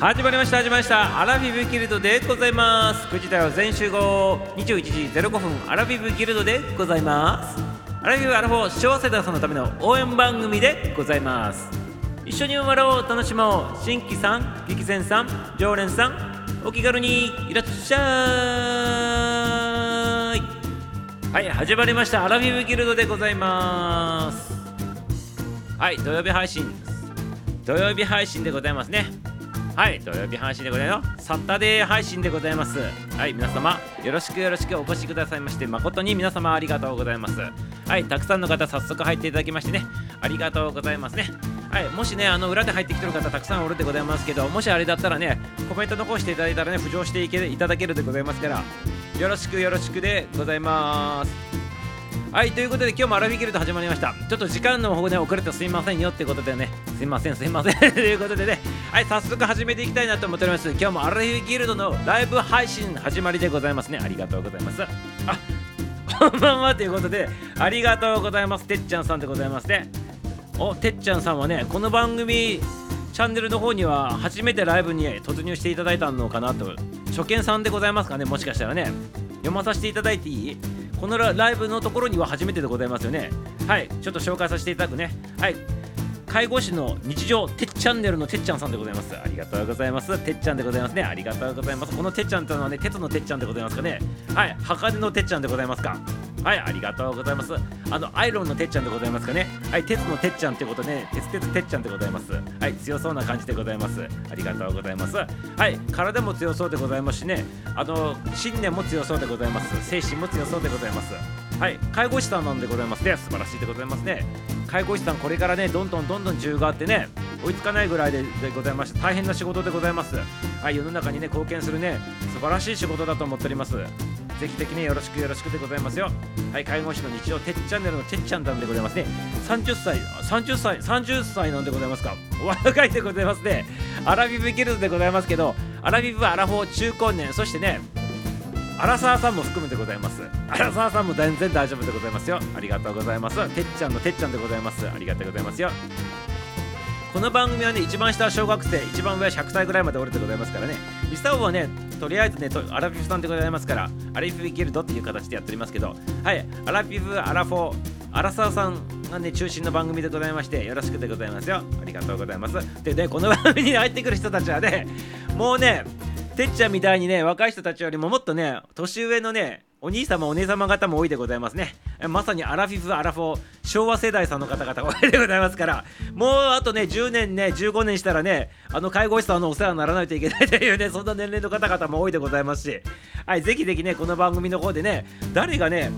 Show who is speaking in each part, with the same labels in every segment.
Speaker 1: 始まりました始まりました。アラビブギルドでございます。9時台は全集合。21時05分。アラビブギルドでございます。アラビブアラフォー昭和世代さんのための応援番組でございます。一緒に笑おう楽しもう。新規さん激戦さん常連さんお気軽にいらっしゃい。はい始まりました。アラビブギルドでございます。はい土曜日配信土曜日配信でございますね。はい土曜日配信でございます。サタデー配信でございます。はい皆様よろしくよろしくお越しくださいまして誠に皆様ありがとうございます。はいたくさんの方早速入っていただきましてねありがとうございますね。はいもしねあの裏で入ってきてる方たくさんおるでございますけどもしあれだったらねコメント残していただいたらね浮上していけいただけるでございますからよろしくよろしくでございます。はいということで今日もアラビギルド始まりました。ちょっと時間の方ね遅れてすいませんよってことでね。すいませんすいません。ということでね。はい早速始めていきたいなと思っております。今日もアラビギルドのライブ配信始まりでございますね。ありがとうございます。あこんばんはということでありがとうございます。てっちゃんさんでございますね。おてっちゃんさんはねこの番組チャンネルの方には初めてライブに突入していただいたのかなと。初見さんでございますかね。もしかしたらね。読まさせていただいていい？このライブのところには初めてでございますよね。はいちょっと紹介させていただくね。はい。介護士の日常てっちゃんねるのてっちゃんさんでございます。ありがとうございます。てっちゃんでございますね。ありがとうございます。このてっちゃんというのはね鉄のてっちゃんでございますかね。はい。鋼のてっちゃんでございますか。はい。ありがとうございます。あのアイロンのてっちゃんでございますかね。はい。鉄のてっちゃんってことで、ね、鉄鉄てっちゃんでございますはい強そうな感じでございますありがとうございますはい体も強そうでございますしねあの信念も強そうでございます精神も強そうでございますはい介護士さんなんでございますね素晴らしいでございますね介護士さんこれからねどんどんどんどん需要があってね追いつかないぐらいででございまして大変な仕事でございますはい世の中にね貢献するね素晴らしい仕事だと思っておりますぜひ的によろしくよろしくでございますよ。はい、介護士の日常てっチャンネルのてっちゃんなんでございますね。30歳、30歳、30歳なんでございますか。お若いでございますね。アラビブギルドでございますけど、アラビブはアラフォー中高年、そしてね、アラサーさんも含めてございます。アラサーさんも全然大丈夫でございますよ。ありがとうございます。てっちゃんのてっちゃんでございます。ありがとうございますよ。この番組はね、一番下は小学生、一番上は100歳ぐらいまでおるでございますからね。ミスターオはね、とりあえずね、アラフィフさんでございますから、アラフィフギルドっていう形でやっておりますけど、はい、アラフィフ、アラフォー、アラサーさんがね、中心の番組でございまして、よろしくでございますよ。ありがとうございます。でね、この番組に入ってくる人たちはね、もうね、てっちゃんみたいにね、若い人たちよりももっとね、年上のね、お兄様お姉様方も多いでございますね。まさにアラフィフアラフォー昭和世代さんの方々 多いでございますからもうあとね10年ね15年したらねあの介護士さんのお世話にならないといけないというね そんな年齢の方々も多いでございますし。はいぜひぜひねこの番組の方でね誰がね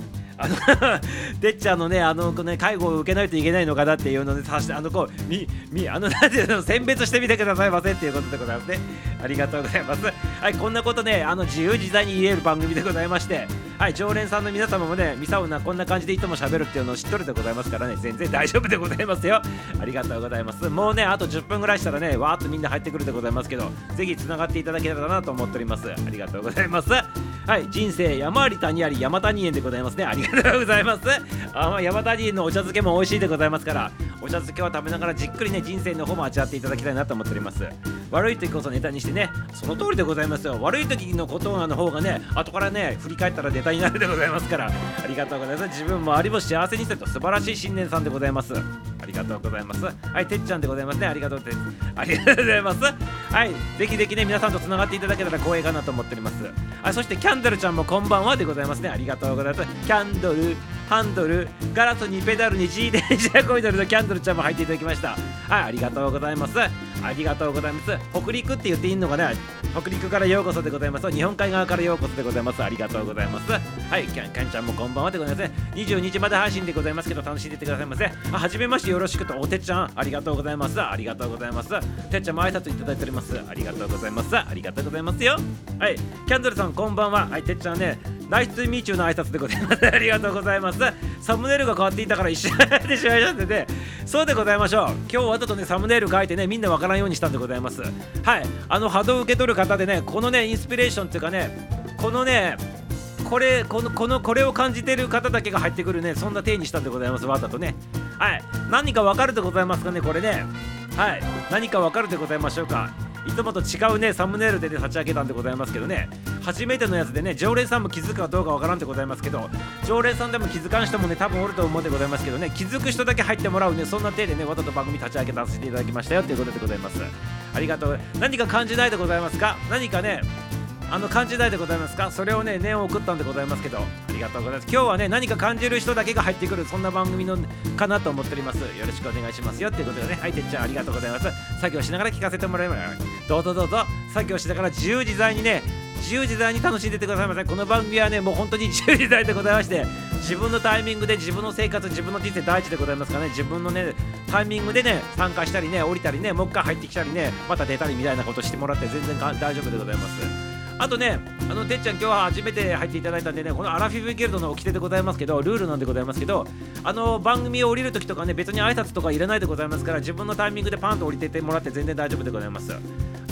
Speaker 1: あのてっちゃんのね、あの、ね、介護を受けないといけないのかなっていうので、さして、あの、こう、み、み、あの、なんていうの、選別してみてくださいませっていうことでございますね。ありがとうございます。はい、こんなことね、あの、自由自在に言える番組でございまして、はい、常連さんの皆様もね、ミサウナこんな感じでいつも喋るっていうのを知っとるでございますからね、全然大丈夫でございますよ。ありがとうございます。もうね、あと10分ぐらいしたらね、わーっとみんな入ってくるでございますけど、ぜひ繋がっていただけたらなと思っております。ありがとうございます。はい、人生山あり谷あり山谷園でございますね。ありがとうございます。あま、山谷のお茶漬けも美味しいでございますから、お茶漬けは食べながらじっくりね、人生の方も味わっていただきたいなと思っております。悪い時こそネタにしてね、その通りでございますよ。悪い時のことの方がね、後からね、振り返ったらネタになるでございますから、ありがとうございます。自分もありも幸せにしてと素晴らしい新年さんでございます。ありがとうございます。はい、てっちゃんでございますね。ありがとうございます。ありがとうございます。はい、ぜひぜひね、皆さんとつながっていただけたら光栄かなと思っております。あそして、キャンドルちゃんもこんばんはでございますね。ありがとうございます。キャンドル、ハンドル、ガラスにペダルに G 電車コイドルのキャンドルちゃんも入っていただきました。はい、ありがとうございます。ありがとうございます。北陸って言っていいのかな？北陸からようこそでございます。日本海側からようこそでございます。ありがとうございます。はい、キャンキャンちゃんもこんばんはでございます。22時まで配信でございますけど、楽しんでいってくださいませ。あ、はじめましてよろしくと、おてっちゃん、ありがとうございます。ありがとうございます。てっちゃんも挨拶いただいております。ありがとうございます。ありがとうございますよ。はい、キャンドルさん、こんばんは。はい、てっちゃんね、ナイスミーチューの挨拶でございます。ありがとうございます。サムネイルが変わっていたから一緒になってしまいましたね。そうでございましょう。今日わざとね、サムネイル書いてね、みんなわからんようにしたんでございます。はい、あの波動を受け取る方でね、このね、インスピレーションっていうかね、このね、これこのこのこれを感じてる方だけが入ってくるねそんな体にしたんでございますわざとね。はい。何かわかるでございますかねこれね。はい。何かわかるでございましょうか。いつもと違うねサムネイルでね立ち上げたんでございますけどね。初めてのやつでね常連さんも気づくかどうかわからんでございますけど常連さんでも気づかん人もね多分おると思うんでございますけどね気づく人だけ入ってもらうねそんな手でねわざと番組立ち上げさせていただきましたよということでございます。ありがとう。何か感じないでございますか？何かねあの感じないでございますか？それをね念を送ったんでございますけど。がとうございます。今日はね何か感じる人だけが入ってくるそんな番組のかなと思っております。よろしくお願いしますよっていうことでねはいてっちゃんありがとうございます。作業しながら聞かせてもらいますどうぞどうぞ。作業しながら自由自在にね自由自在に楽しんでてくださいませ。この番組はねもう本当に 自由自在でございまして自分のタイミングで自分の生活自分の人生大事でございますからね。自分のねタイミングでね参加したりね降りたりねもう一回入ってきたりねまた出たりみたいなことしてもらって全然大丈夫でございます。あとね、あのてっちゃん、今日は初めて入っていただいたんでね、このアラフィフギルドの掟でございますけど、ルールなんでございますけど、あの番組を降りるときとかね、別に挨拶とかいらないでございますから、自分のタイミングでパンと降りてってもらって全然大丈夫でございます。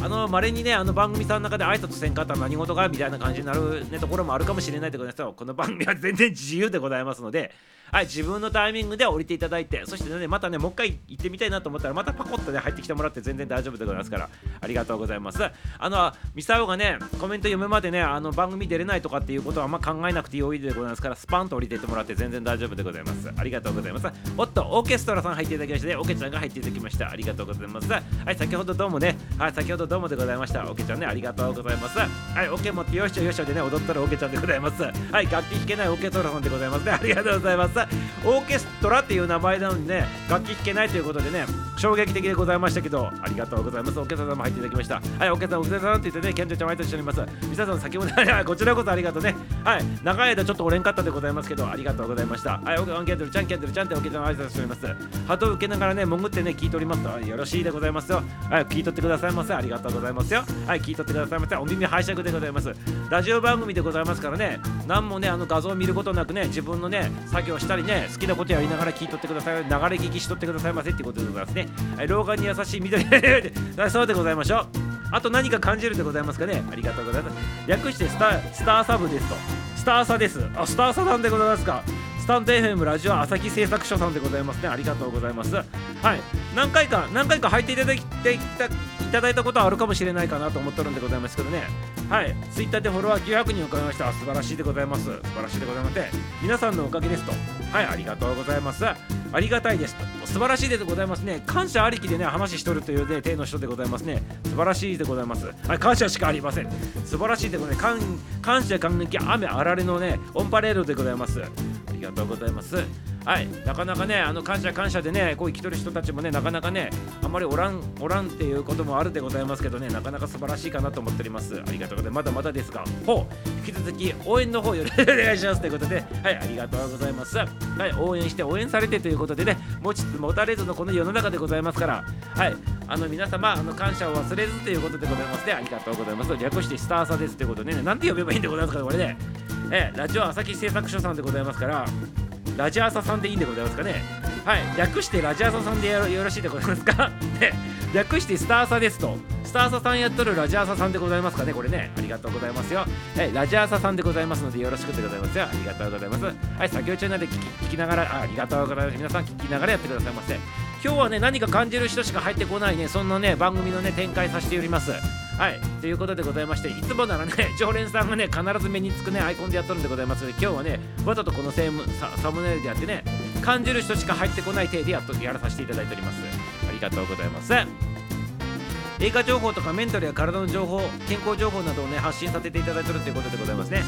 Speaker 1: あの稀にね、あの番組さんの中で挨拶せんかったら何事かみたいな感じになる、ね、ところもあるかもしれないでございますよ。この番組は全然自由でございますので、はい、自分のタイミングで降りていただいて、そしてね、またね、もう一回行ってみたいなと思ったら、またパコッとね、入ってきてもらって全然大丈夫でございますから、ありがとうございます。あの、ミサオがね、コメント読むまでね、あの番組出れないとかっていうことはあんま考えなくてよいでございますから、スパンと降りていってもらって全然大丈夫でございます。ありがとうございます。おっと、オーケストラさん入っていただきまして、ね、オケちゃんが入っていただきました。ありがとうございます。はい、先ほどどうもね、はい、先ほどどうもでございました。オケちゃんね、ありがとうございます。はい、オケ持ってよしょよしょでね、踊ったらオケちゃんでございます。はい、楽器弾けないオケストラさんでございますね。ありがとうございます。オーケストラっていう名前なのにね楽器弾けないということでね衝撃的でございましたけどありがとうございますお客様も入っていただきましたはいお客さんお客さんって言ってねケンちゃん毎年しております皆さん先ほど こちらこそありがとうねはい長い間ちょっとおれんかったでございますけどありがとうございましたはいお客さんケントルちゃんケントルちゃんってお客さん挨拶しております鳩を受けながらね潜ってね聞いておりますよろしいでございますよはい聞いとってくださいませありがとうとうございますよ。はい聞いとってくださいませ。お耳拝借でございます。ラジオ番組でございますからね。何もねあの画像を見ることなくね自分のね作業したりね好きなことやりながら聞いとってください。流れ聞きしとってくださいませってことでございますね、はい、老眼に優しい緑。そうでございましょう。あと何か感じるでございますかね。ありがとうございます。略してスタスターサブですと。スターサです。あスターサさんでございますか。タンド FM ラジオ朝日製作所さんでございますね。ありがとうございます。はい。何回か何回か入っていただいていただいたことはあるかもしれないかなと思ってるんでございますけどね。はい。ツイッターでフォロワー900人を超えました素晴らしいでございます。素晴らしいでございます皆さんのおかげですと。はい。ありがとうございます。ありがたいですと。素晴らしいでございますね。感謝ありきでね話しとるというね手の人でございますね。素晴らしいでございます。はい。感謝しかありません。素晴らしいでございます。感謝感激雨あられのねオンパレードでございます。がとうございます。はいなかなかねあの感謝感謝でねこう生きとる人たちもねなかなかねあんまりおらんおらんっていうこともあるでございますけどねなかなか素晴らしいかなと思っております。ありがとうございます。まだまだですがほう引き続き応援の方よろしく お願いしますということではいありがとうございます。はい応援して応援されてということでね持ちつ持たれずのこの世の中でございますからはいあの皆様あの感謝を忘れずということでございますね。ありがとうございます。略してスターサですということでねなんて呼べばいいんでございますかこれね。えラジオ朝日製作所さんでございますからラジアサさんでいいんでございますかね。はい略してラジアサさんでよろしいでございますか？で略してスターサですと。スターサさんやっとるラジアサさんでございますかね？これねありがとうございますよ。はいラジアサさんでございますのでよろしくでございます。よありがとうございます。はい作業中なんで聞き聞きながらあありがとうございます。皆さん聞きながらやってくださいませ。今日はね何か感じる人しか入ってこないねそんなね番組のね展開させております。はい。ということでございましていつもならね 常連さんがね必ず目につくねアイコンでやっとるんでございます。ので今日はねわざとこのセームササムネイルでやってね感じる人しか入ってこない体でやっとやらさせていただいております。ありがとうございます。映画情報とかメンタルや体の情報健康情報などをね発信させていただいてるということでございますね。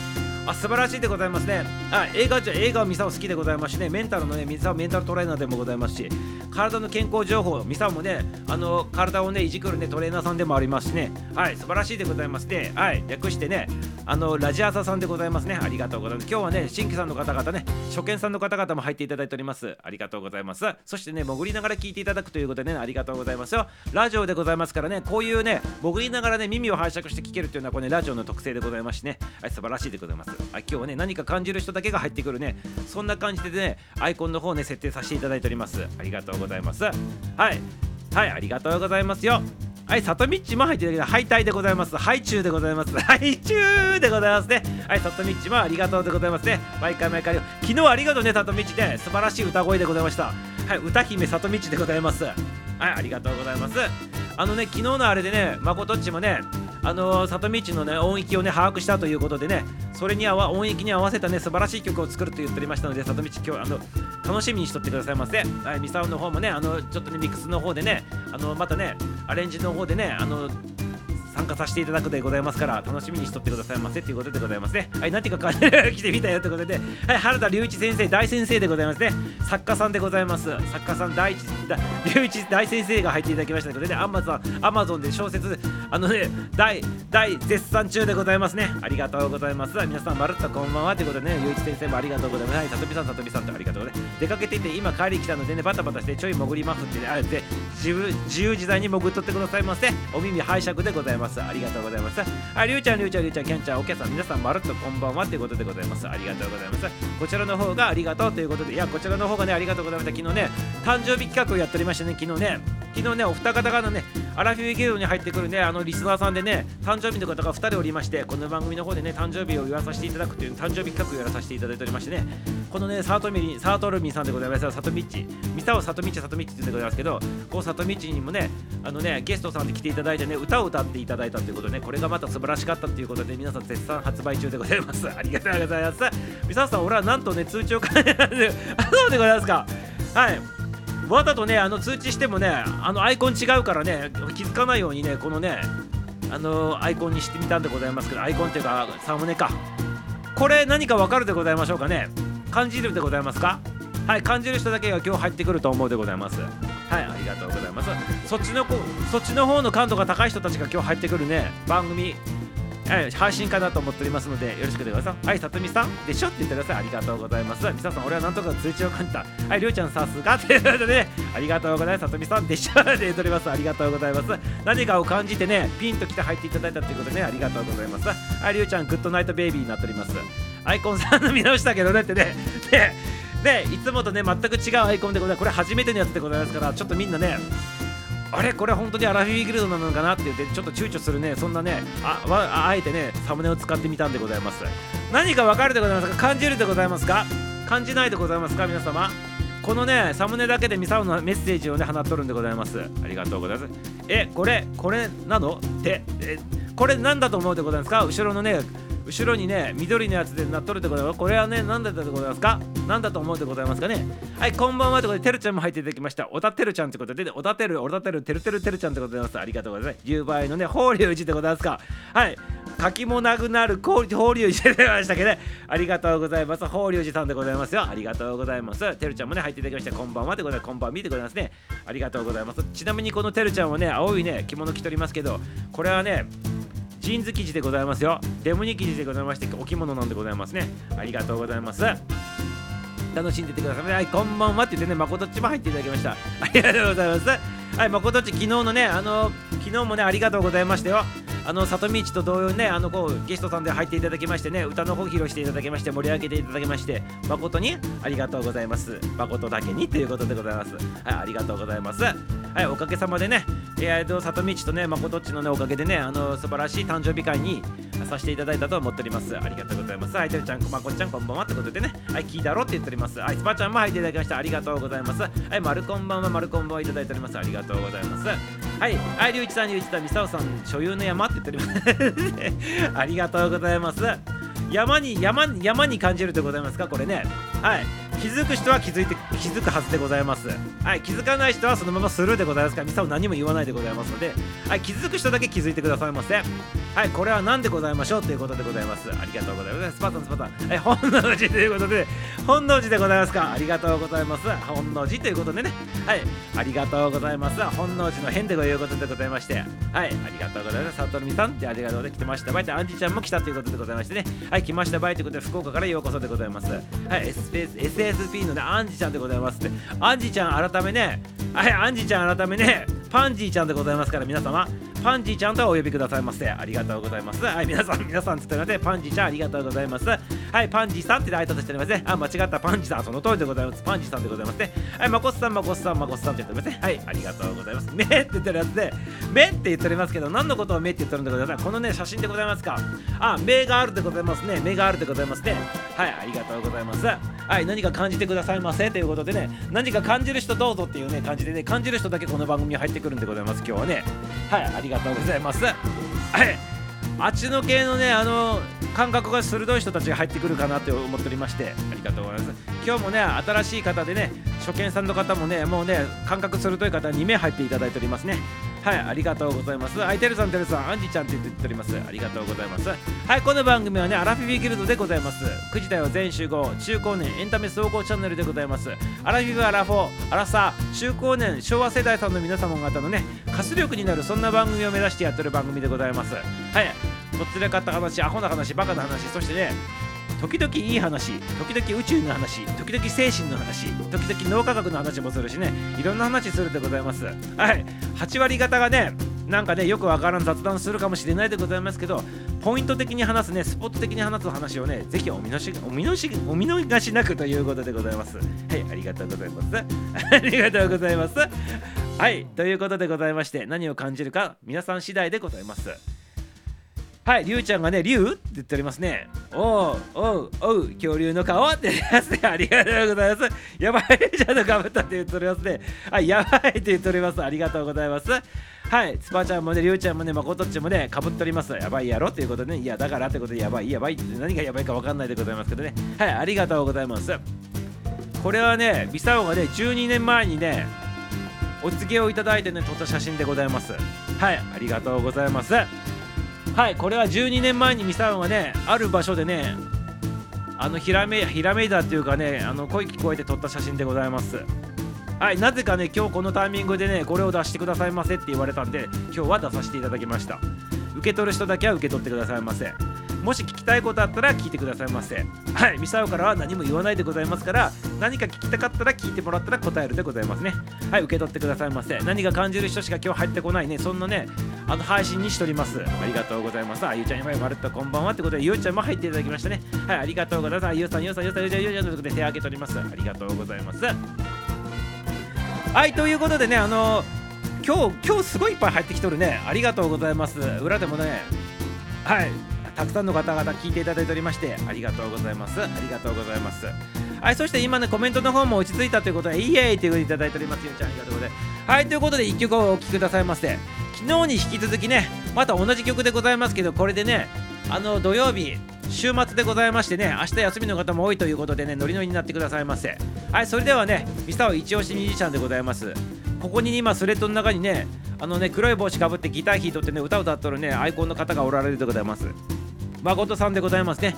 Speaker 1: あ素晴らしいでございますね。あ映画じゃ映画はミサオ好きでございますしね。メンタルのねミサオメンタルトレーナーでもございますし体の健康情報ミサオもねあの体をねいじくるねトレーナーさんでもありますしね。はい素晴らしいでございますね。はい略してねあのラジアーサさんでございますね。ありがとうございます。今日はね新規さんの方々ね初見さんの方々も入っていただいております。ありがとうございます。そしてね潜りながら聞いていただくということでねありがとうございますよ。ラジオでございますからねこういうね潜りながらね耳を拝借して聞けるっていうのはこれねラジオの特性でございますしね。はい素晴らしいでございます。あ今日はね何か感じる人だけが入ってくるねそんな感じでねアイコンの方ね設定させていただいておりますありがとうございますはいはいありがとうございますよはい、里道も入ってるけど、ハイタイでございます。ハイチュウでございます。ハイチュウでございますね。はい、里道もありがとうでございますね。毎回毎回、昨日ありがとうね、里道で。素晴らしい歌声でございました。はい、歌姫里道でございます。はい、ありがとうございます。あのね昨日のあれでねまことっちもねあの里道のね音域をね把握したということでねそれにあわ音域に合わせたね素晴らしい曲を作ると言っておりましたので里道今日あの楽しみにしとってくださいませはいミサオの方もねあのちょっとねミックスの方でねあのまたねアレンジの方でねあの参加させていただくでございますから楽しみにしとってくださいませということでございますね。はい何ていうか 来てみたよということで。はい原田隆一先生大先生でございますね。作家さんでございます。作家さん第一隆一大先生が入っていただきましたということでアマゾンアマゾンで小説あのね大大絶賛中でございますね。ありがとうございます。皆さんまるっとこんばんはということでね隆一先生もありがとうございます。はいさとみさんさとみさんとありがとうございます。出かけていて今帰り来たのでねバタバタしてちょい潜りますってねあえて自由自由自在に潜っとってくださいませ。お耳拝借でございます。ありがとうございます。ありゅうちゃんりゅうちゃんりゅうちゃんキャンちゃんお客さん皆さんまるっとこんばんはということでございます。ありがとうございます。こちらの方がありがとうということでいやこちらの方がねありがとうございました。昨日ね誕生日企画をやっておりましてね昨日ね昨日ねお二方がねアラフィフゲームに入ってくるねあのリスナーさんでね誕生日の方が2人おりましてこの番組の方でね誕生日を言わさせていただくという誕生日企画をやらさせていただいておりましてねこのねサートミリサートルミさんでございます。サトミッチ。ミサオサトミッチサトミッチって言ってございますけどこうサトミッチにもねあのねゲストさんで来ていただいてね歌を歌っていたただいたということでねこれがまた素晴らしかったということで皆さん絶賛発売中でございます。ありがとうございます。ミサオさん俺はなんとね通知を変えあそうでございますか。はい。わざとねあの通知してもねあのアイコン違うからね気づかないようにねこのねあのアイコンにしてみたんでございますけどアイコンっていうかサムネか。これ何かわかるでございましょうかね。感じるでございますか？はい感じる人だけが今日入ってくると思うでございますはいありがとうございますそっちの子そっちの方の感度が高い人たちが今日入ってくるね番組はい、配信かなと思っておりますので、よろしくでございます。はい、さとみさんでしょって言ってください。ありがとうございます。みささん、俺はなんとか通知を感じた。はい、りょうちゃん、さすがということで、ね、ありがとうございます。さとみさんでしょって言っております。ありがとうございます。何かを感じてね、ピンと来て入っていただいたということでね、ありがとうございます。はい、りょうちゃん、グッドナイトベイビーになっております。アイコンさんの見直したけどねってね、ね、で、いつもとね、全く違うアイコンでございます。これ初めてのやつでございますから、ちょっとみんなね、あれ？これ本当にアラフィーギルドなのかなって言ってちょっと躊躇するねそんなねあああえてねサムネを使ってみたんでございます。何かわかるでございますか？感じるでございますか？感じないでございますか？皆様。このねサムネだけでミサオのメッセージをね放っとるんでございます。ありがとうございます。えこれこれなの？ってえこれなんだと思うでございますか？後ろのね後ろにね緑のやつでなっとるでございます。これはね何だったでございますか？何だと思うでございますかね？はいこんばんはということでてるちゃんも入っていただきました。おたてるちゃんということでおたてるおたてるてるてるてるちゃんでございます。ありがとうございます。10倍のね法隆寺でございますか？はい。柿もなくなる法隆寺で出ましたけど、ね、ありがとうございます。法隆寺さんでございますよ。ありがとうございます。てるちゃんもね入っていただきました。こんばんはでございますこんばんは見てございますね。ありがとうございます。ちなみにこのてるちゃんはね青いね着物着ておりますけどこれはねジーンズ生地でございますよ。デモニ生地でございまして、お着物なんでございますね。ありがとうございます。楽しんでてください。はい、こんばんはって言ってね、まことっちも入っていただきました。ありがとうございます。はい、まことっち、昨日のね、あの、昨日もね、ありがとうございましたよ。あの、里道と同様にね、あの、こう、ゲストさんで入っていただきましてね、歌の方披露していただきまして、盛り上げていただきまして、誠にありがとうございます。誠だけにということでございます。はい、ありがとうございます。はい、おかげさまでね、えーと、里道とね、誠っちのね、おかげでね、あの、素晴らしい誕生日会にさせていただいたと思っております。ありがとうございます。はい、てるちゃん、まこっちゃん、こんばんはってことでね、はい、聞いたろって言っております。はい、スパちゃんも入っていただきました。ありがとうございます。はい、まるこんばんは、まるこんばんはいただいております。ありがとうございます。はい、はい、りゅういちさん、りゅういちさん、みさおさん、所有の山って言っております。ありがとうございます。山に山山に感じるでございますか？これねはい気づく人は気づいて気づくはずでございます。はい気づかない人はそのままスルーでございますからミサを何も言わないでございますのではい気づく人だけ気づいてくださいませはいこれは何でございましょうということでございます。ありがとうございます。スパタンスパタン。はい本能寺ということで本能寺でございますか？ありがとうございます。本能寺ということでね。はいありがとうございます。本能寺の変でごいうことでございまして。はいありがとうございます。里見さんってありがとうで来てました。バイトアンジちゃんも来たということでございましてね。はい来ました。バイということで福岡からようこそでございます。はい SP のねアンジちゃんでございますって。アンジちゃん改めねはいアンジちゃん改めねパンジーちゃんでございますから皆様パンジーちゃんとお呼びくださいませ。ありがとうございます。はい皆さん皆さんつってませパンジーちゃんありがとうございます。はいパンジーさんって挨拶しておりますね。あ間違ったパンジーさんその通りでございます。パンジーさんでございますね。はいまこっさんまこっさんまこっさんって言っておりますね。はいありがとうございます。目って言ってるやつで目って言っておりますけど何のことを目って言ってるんでございますこのね写真でございますか？あ目があるでございますね。目があるでございますね。はいありがとうございます。はい何か感じてくださいませということでね何か感じる人どうぞっていうね感じでね感じる人だけこの番組に入ってくるんでございます今日はね。はいありがとうございます。はい。あっちの系のねあの感覚が鋭い人たちが入ってくるかなって思っておりましてありがとうございます。今日もね新しい方でね初見さんの方もねもうね感覚鋭い方2名入っていただいておりますね。はいありがとうございます。はいてるさんてるさんアンジちゃんって言っております。ありがとうございます。はいこの番組はねアラフィビギルドでございます。9時台は全集合中高年エンタメ総合チャンネルでございます。アラフィビアラフォーアラサー中高年昭和世代さんの皆様方のね活力になるそんな番組を目指してやってる番組でございます。はいとっつれかった話アホな話バカな話そしてね時々いい話時々宇宙の話時々精神の話時々脳科学の話もするしねいろんな話するでございます。はい。8割方がねなんかねよくわからん雑談するかもしれないでございますけどポイント的に話すねスポット的に話す話をねぜひお見逃しお見逃しお見逃しなくということでございます。はいありがとうございます。ありがとうございます。はいということでございまして何を感じるか皆さん次第でございます。はい、りゅうちゃんがね、りゅうって言っておりますね。おう、おう、おう、恐竜の顔って言ってますね。ありがとうございます。やばい、ちゃんとかぶったって言っておりますね。はい、やばいって言っております。ありがとうございます。はい、つばちゃんもね、りゅうちゃんもね、まことっちもね、かぶっております。やばいやろっていうことでね、いや、だからってことで、やばい、やばいって何がやばいかわかんないでございますけどね。はい、ありがとうございます。これはね、ビサオがね、12年前にね、お告げをいただいてね、撮った写真でございます。はい、ありがとうございます。はいこれは12年前にミサンはねある場所でねあのひらめひらめいたっていうかねあの声聞こえて撮った写真でございます。はいなぜかね今日このタイミングでねこれを出してくださいませって言われたんで今日は出させていただきました。受け取る人だけは受け取ってくださいませ。もし聞きたいことあったら聞いてくださいませ。はいミサオからは何も言わないでございますから何か聞きたかったら聞いてもらったら答えるでございますね。はい受け取ってくださいませ。何が感じる人しか今日入ってこないね。そんなねあの配信にしております。ありがとうございます。あゆうちゃん今まるっとこんばんはってことでゆうちゃんも入っていただきましたね。はいありがとうございます。ゆうさんゆうさんゆうさんゆうちゃんゆうちゃんということで手を挙げております。ありがとうございます。はいということでねあの今日今日すごいいっぱい入ってきとるね。ありがとうございます。裏でもね。はい。たくさんの方々聞いていただいておりましてありがとうございます。ありがとうございます。はいそして今ねコメントの方も落ち着いたということでイエーイというふうにいただいております。ゆうちゃんありがとうございます。はいということで1曲をお聴きくださいませ昨日に引き続きねまた同じ曲でございますけどこれでねあの土曜日週末でございましてね明日休みの方も多いということでねノリノリになってくださいませ。はいそれではねミサオ一押しミュージシャンでございます。ここに今スレッドの中にねあのね黒い帽子かぶってギター弾いとってね歌を歌っとるねアイコンの方がおられるでございます。誠さんでございますね。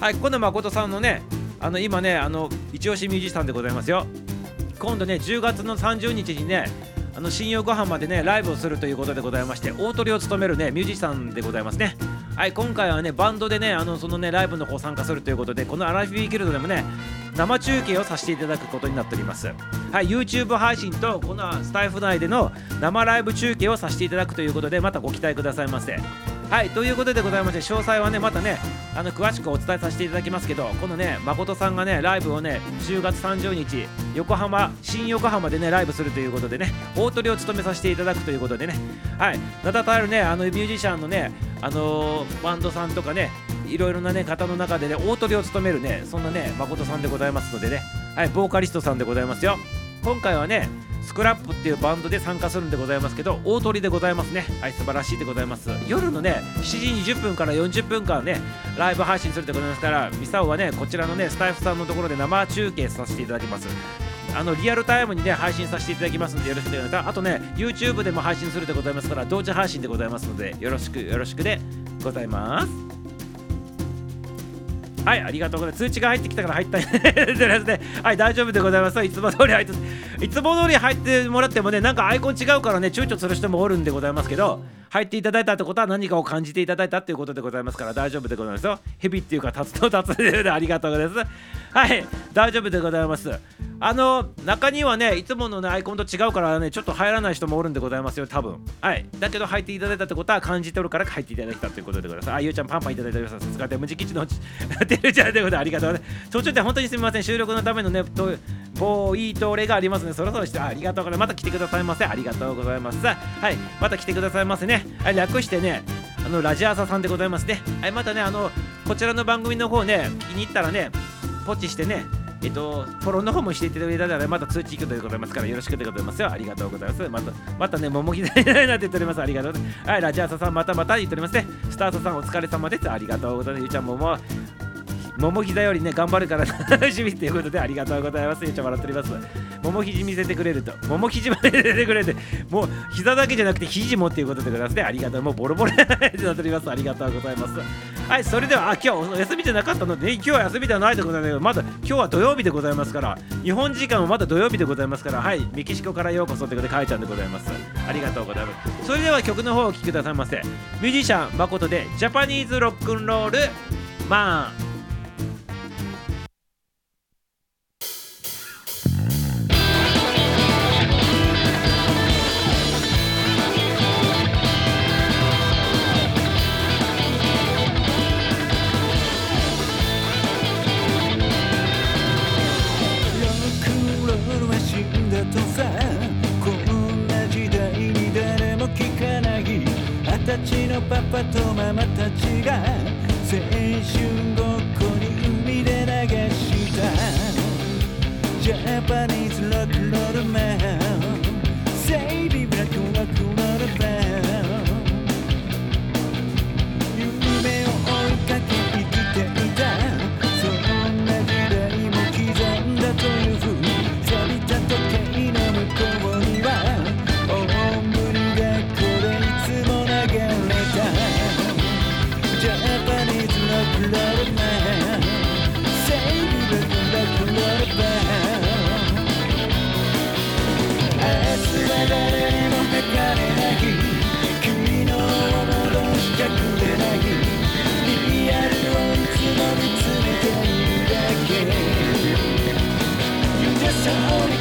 Speaker 1: はいこの誠さんのねあの今ねあの一押しミュージシャンでございますよ。今度ね10月の30日にねあの新横浜でねライブをするということでございまして大トリを務めるねミュージシャンでございますね。はい今回はねバンドでねあのそのねライブの方参加するということでこのアラフィビギルドでもね生中継をさせていただくことになっております。はい YouTube 配信とこのスタイフ内での生ライブ中継をさせていただくということでまたご期待くださいませ。はいということでございまして詳細はねまたねあの詳しくお伝えさせていただきますけどこのね誠さんがねライブをね10月30日横浜新横浜でねライブするということでね大トリを務めさせていただくということでねはい名だたるねあのミュージシャンのねあのー、バンドさんとかねいろいろなね方の中でね大トリを務めるねそんなね誠さんでございますのでねはいボーカリストさんでございますよ。今回はねスクラップっていうバンドで参加するんでございますけど大鳥でございますね。はい素晴らしいでございます。夜のね7時20分から40分間ねライブ配信するでございますからミサオはねこちらのねスタイフさんのところで生中継させていただきます。あのリアルタイムにね配信させていただきますのでよろしくお願いします。あとね YouTube でも配信するでございますから同時配信でございますのでよろしくよろしくでございます。はいありがとうございます。通知が入ってきたから入った はい大丈夫でございます。いつも通り入っていつも通り入ってもらってもねなんかアイコン違うからね躊躇する人もおるんでございますけど入っていただいたってことは何かを感じていただいたっていうことでございますから大丈夫でございますよ。ヘビっていうか立つと立つでありがとうございます。はい大丈夫でございます。あの中にはねいつものねアイコンと違うからねちょっと入らない人もおるんでございますよ多分。はい。だけど入っていただいたってことは感じておるから入っていただいたということでございます。あゆうちゃんパンパンいただいております。さすがで無事基地の てるちゃんということでありがとうございます途中で本当にすみません。収録のためのねとボーイトレがありますね。そろそろしてありがとうございますまた来てくださいませ。ありがとうございます。はい。また来てくださいませね。はい略してねあのラジアサさんでございますねはいまたねあのこちらの番組の方ね気に入ったらねポチしてねえっと、フォローの方もしていただいたらまた通知行くでございますからよろしくでございますよ。ありがとうございます。また、またね、桃木大なって言っております。ありがとうございます。はい、ラジャーサさんまたまた言っておりますね。スタートさんお疲れ様です。ありがとうございます。ゆうちゃんもも、桃膝よりね頑張るから楽しみということでありがとうございます。ゆうちゃん笑っております。桃肘見せてくれると。桃肘まで出てくれてもう膝だけじゃなくて肘もっていうことでございありがとう。もうボロボロになっております。ありがとうございます。はいそれではあ今日休みじゃなかったので、ね、今日は休みではないでございます。けどまだ今日は土曜日でございますから日本時間はまだ土曜日でございますからはいメキシコからようこそということでかえちゃんでございます。ありがとうございます。それでは曲の方をお聴きくださいませ。ミュージシャン誠でジャパニーズロックンロールまあ様たちが青春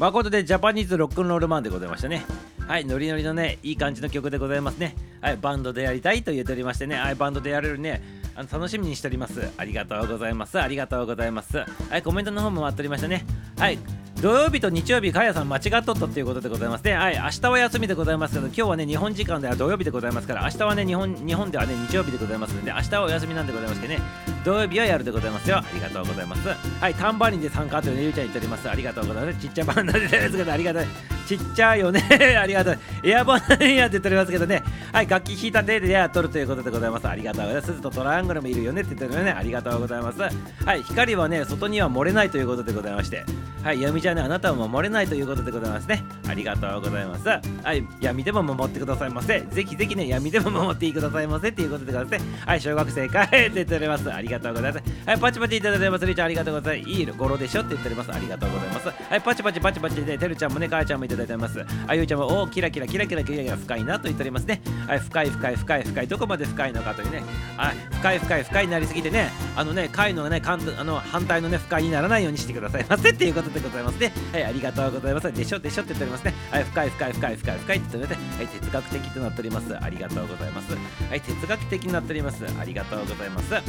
Speaker 1: 誠でジャパニーズロックンロールマンでございましたね。はい、ノリノリのね、いい感じの曲でございますね。はい、バンドでやりたいと言っておりましてね、はい、バンドでやれるね、あの楽しみにしております。ありがとうございます。ありがとうございます。はい、コメントの方も待っておりましたね。はい、土曜日と日曜日、かやさん間違っとったということでございますね。はい、明日は休みでございますけど、今日はね、日本時間では土曜日でございますから、明日はね、日本日本ではね、日曜日でございますので、明日はお休みなんでございましてね、土曜日はやるでございますよ。ありがとうございます。はい、タンバリンで参加というね、ゆうちゃん言っております。ありがとうございます。ちっちゃバンダですけど、ありがとう。ちっちゃいよね。ありがとう。エアバンダやって言っておりますけどね、はい、楽器弾いた手でやっとるということでございます。ありがとうございます。鈴とトラングルもいるよねって言ってるね。ありがとうございます。はい、光はね、外には漏れないということでございまして、はい、闇ちゃんね、あなたは守れないということでございますね。ありがとうございます。はい、闇でも守ってくださいませ。ぜひぜひね、闇でも守ってくださいませっていうことでございますね。はい、小学生かいって言っております。ありがとうございます。はい、パチパチいただいてます。りちゃんありがとうございます。いいゴロでしょって言っております。ありがとうございます。はい、パチパチパチパチで、てるちゃんもね、かえちゃんもいただいてます。あゆうちゃんも、おキラキラキラキラキラキラ深いなと言っておりますね。はい、深い深い深い深い、どこまで深いのかというね。はい、深い深い深いになりすぎてね、あのね、貝のね、かんあの反対のね、深いにならないようにしてくださいませっていうことでございますね。はい、ありがとうございます。でしょでしょって言っておりますね。はい、深い深い深い深い深いって言ってね、はい、哲学的となっております。ありがとうございます。はい、哲学的になっております。ありがとうございます。はい、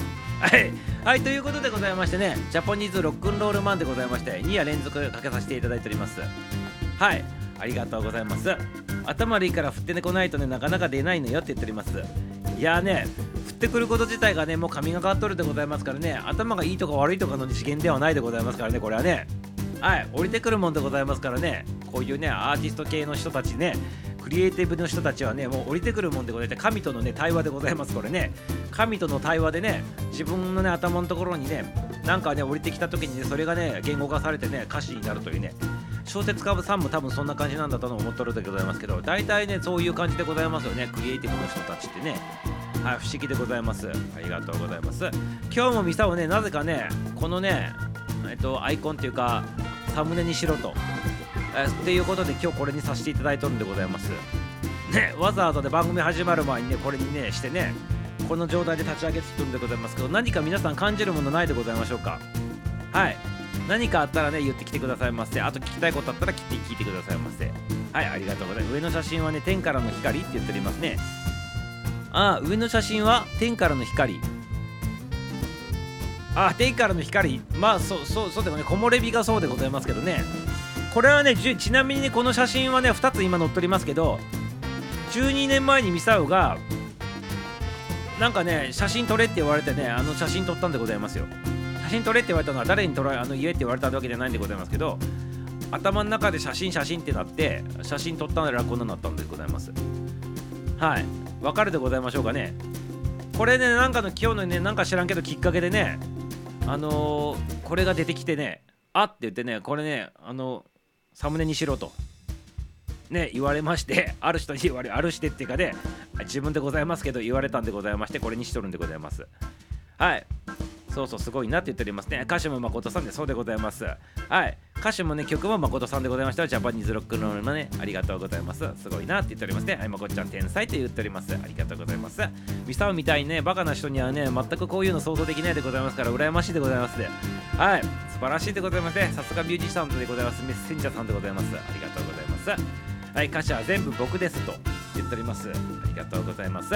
Speaker 1: はい、ということでございましてね、ジャパニーズロックンロールマンでございまして、2夜連続かけさせていただいております。はい。ありがとうございます。頭悪いから振ってこないとねなかなか出ないのよって言っております。いやね振ってくること自体がねもう神がかっとるでございますからね頭がいいとか悪いとかの次元ではないでございますからねこれはね。はい。降りてくるもんでございますからねこういうねアーティスト系の人たちねクリエイティブの人たちはねもう降りてくるもんでございまして神とのね対話でございますこれね。神との対話でね自分のね頭のところにねなんかね降りてきた時にねそれがね言語化されてね歌詞になるというね。小説家さんも多分そんな感じなんだと思っとるでございますけど大体ねそういう感じでございますよね。クリエイティブの人たちってね。はい不思議でございます。ありがとうございます。今日もミサをねなぜかねこのねえっとアイコンっていうかサムネにしろと。えっていうことで今日これにさせていただいとるんでございます。ねわざわざで番組始まる前にねこれにねしてねこの状態で立ち上げつつんでございますけど何か皆さん感じるものないでございましょうか？はい。何かあったらね言ってきてくださいませ。あと聞きたいことあったら聞いて聞いてくださいませ。はいありがとうございます。上の写真はね天からの光って言っておりますね。ああ上の写真は天からの光。あ天からの光。まあそうそうそうでもね木漏れ日がそうでございますけどね。これはねちなみにねこの写真はね2つ今載っておりますけど12年前にミサウがなんかね写真撮れって言われてねあの写真撮ったんでございますよ。写真撮れって言われたのは誰に撮らあの言えって言われたわけじゃないんでございますけど頭の中で写真写真ってなって写真撮ったらこんなになったんでございます。はい。わかるでございましょうかね。これねなんかの今日のねなんか知らんけどきっかけでねあのー、これが出てきてねあって言ってねこれねあのサムネにしろと。ね言われまして ある人に言われあるしてっていうかで自分でございますけど言われたんでございましてこれにしとるんでございます。はい。そうそうすごいなって言っておりますね。鹿島誠さんでそうでございます。はい。歌手もね曲も誠さんでございました。ジャパニーズロックのねありがとうございます。すごいなって言っておりますね。はいまこちゃん天才って言っております。ありがとうございます。ミサオみたいにねバカな人にはね全くこういうの想像できないでございますから羨ましいでございますね。はい。素晴らしいでございますね。さすがミュージシャンでございます。メッセンジャーさんでございます。ありがとうございます。はい歌詞は全部僕ですと言っております。ありがとうございます。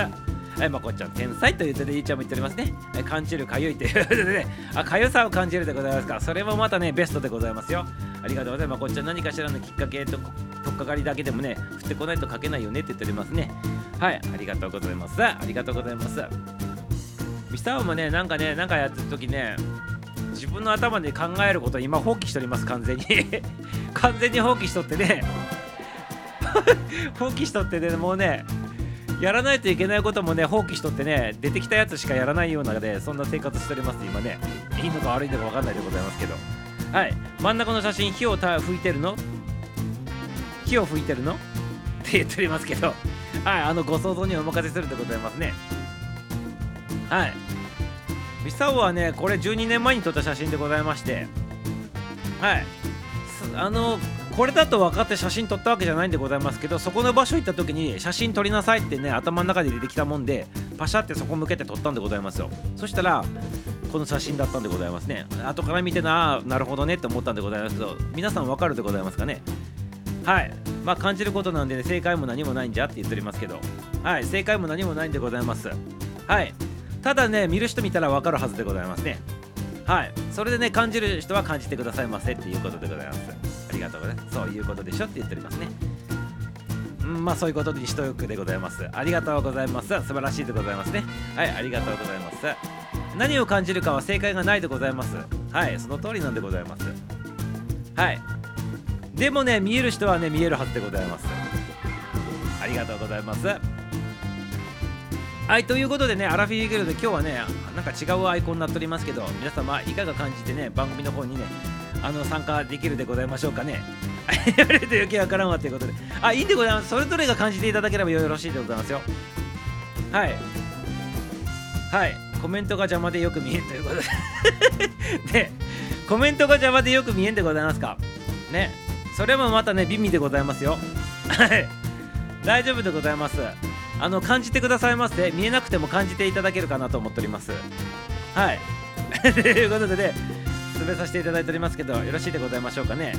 Speaker 1: はい、まこちゃん天才と言ってね、いいちゃんも言っておりますね。はい、感じるかゆいということでね、あ、かゆさを感じるでございますか。それもまたね、ベストでございますよ。ありがとうございます。まこっちゃん何かしらのきっかけと、とっかかりだけでもね、振ってこないと書けないよねって言っておりますね。はい、ありがとうございます。ありがとうございます。ミスターもね、なんかね、なんかやってる時ね、自分の頭で考えることを今放棄しております、完全に。完全に放棄しとってね。放棄しとってね、もうね、やらないといけないこともね放棄しとってね出てきたやつしかやらないようなでそんな生活しております。今ねいいのか悪いのか分かんないでございますけど。はい。真ん中の写真火をた吹いてるの？火を吹いてるの？って言っておりますけど。はい。あのご想像にお任せするでございますね。はい。ミサオはねこれ12年前に撮った写真でございまして。はい。あのこれだと分かって写真撮ったわけじゃないんでございますけどそこの場所行った時に写真撮りなさいってね頭の中で出てきたもんでパシャってそこ向けて撮ったんでございますよ。そしたらこの写真だったんでございますね。後から見てななるほどねって思ったんでございますけど皆さん分かるでございますかね？はい。まあ感じることなんで、ね、正解も何もないんじゃって言っておりますけど。はい。正解も何もないんでございます。はい。ただね見る人見たら分かるはずでございますね。はい。それでね感じる人は感じてくださいませっていうことでございます。りがとうございます。そういうことでしょって言っておりますね。うんまあそういうことに一くでございます。ありがとうございます。素晴らしいでございますね。はいありがとうございます。何を感じるかは正解がないでございます。はいその通りなんでございます。はい。でもね見える人はね見えるはずでございます。ありがとうございます。はいということでねアラフィーギルド今日はねなんか違うアイコンになっておりますけど皆様いかが感じてね番組の方にねあの参加できるでございましょうかね。やれると余計わからんわということで。あ、いいんでございます。それぞれが感じていただければよろしいでございますよ。はい。はい。コメントが邪魔でよく見えんということで で、コメントが邪魔でよく見えんでございますか？ね。それもまたね、美味でございますよ。はい。大丈夫でございます。あの、感じてくださいませ。見えなくても感じていただけるかなと思っております。はい。ということでね、進めさせていただいておりますけどよろしいでございましょうかね。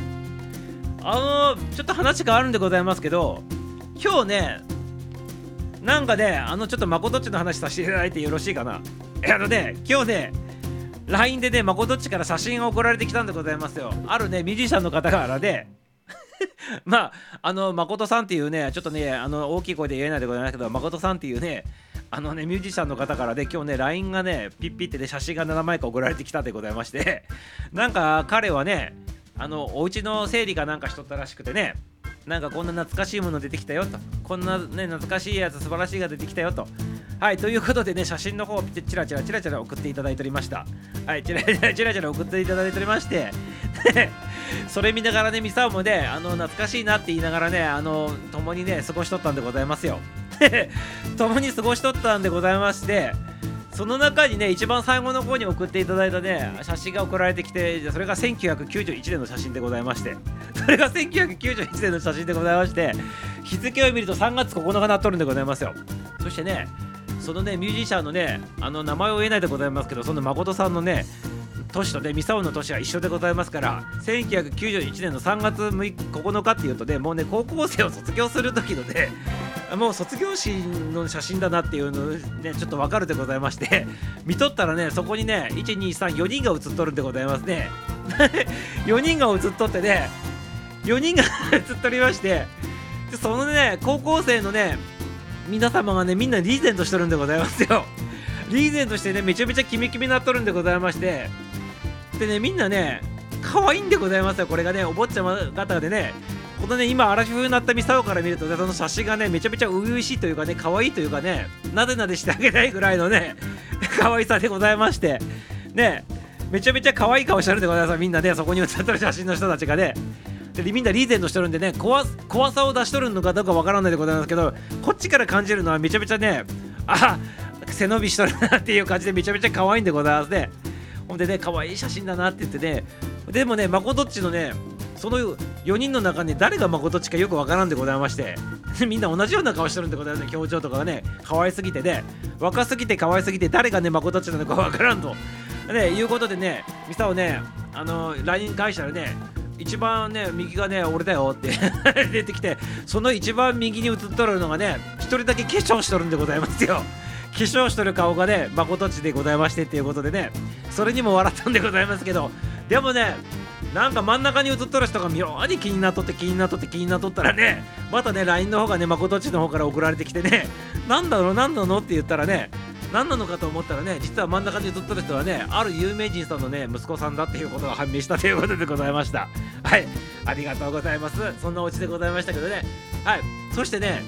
Speaker 1: あのちょっと話変わるんでございますけど今日ねなんかねあのちょっとまことっちの話させていただいてよろしいかな。あのね今日ね LINE でねまことっちから写真が送られてきたんでございますよ。あるねミュージシャンの方からね。まああの誠さんっていうねちょっとねあの大きい声で言えないでございますけど誠さんっていうねあのねミュージシャンの方からね今日ね LINE がねピッピってね写真が7枚か送られてきたでございまして なんか彼はねあのお家の整理かなんかしとったらしくてねなんかこんな懐かしいもの出てきたよと。こんなね懐かしいやつ素晴らしいが出てきたよと。はいということでね写真の方をチラチラチラチラ送っていただいておりました。はいチラチラチラチラ送っていただいておりまして それ見ながらねミサオもねあの懐かしいなって言いながらねあの共にね過ごしとったんでございますよ。共に過ごしとったんでございましてその中にね一番最後の方に送っていただいたね写真が送られてきてそれが1991年の写真でございましてそれが1991年の写真でございまして日付を見ると3月9日なっとるんでございますよ。そしてねそのねミュージシャンのねあの名前を言えないでございますけどその誠さんのね年とねミサオの年は一緒でございますから1991年の3月6 9日っていうとねもうね高校生を卒業する時のね もう卒業式の写真だなっていうのねちょっとわかるでございまして見とったらねそこにね1234人が写っとるんでございますね。4人が写っとってね4人が写っとりましてでそのね高校生のね皆様がねみんなリーゼントしとるんでございますよ。リーゼントしてねめちゃめちゃキメキメなっとるんでございましてでねみんなね可愛いんでございますよこれがねお坊ちゃま方でね。このね今アラフィフになったミサオから見るとねその写真がねめちゃめちゃ初々しいというかね可愛いというかねなでなでしてあげたいぐらいのね 可愛さでございまして。ねめちゃめちゃ可愛い顔してるでございますみんなねそこに写ってる写真の人たちがね。でみんなリーゼントしてるんでね怖怖さを出しとるのかどうかわからないでございますけどこっちから感じるのはめちゃめちゃねあ背伸びしとるなっていう感じでめちゃめちゃ可愛いんでございますね。ほんでね可愛い写真だなって言ってねでもねまことっちのねその4人の中に誰がまことっちかよくわからんでございまして みんな同じような顔してるんでございますね表情とかがね可愛すぎてね若すぎて可愛すぎて誰がねまことっちなのかわからんとねいうことでねミサをねあの LINE 返したらね一番ね右がね俺だよって 出てきてその一番右に映っとるのがね一人だけ化粧しとるんでございますよ。化粧しとる顔がねまことちでございましてっていうことでねそれにも笑ったんでございますけどでもねなんか真ん中に映っとる人が妙に気になっとって気になっとって気になっとったらねまたね LINE の方がねまことちの方から送られてきてねなんだろうなんなのって言ったらね何なのかと思ったらね実は真ん中に映っとる人はねある有名人さんのね息子さんだっていうことが判明したということでございました。はい。ありがとうございます。そんなオチでございましたけどね。はい。そしてね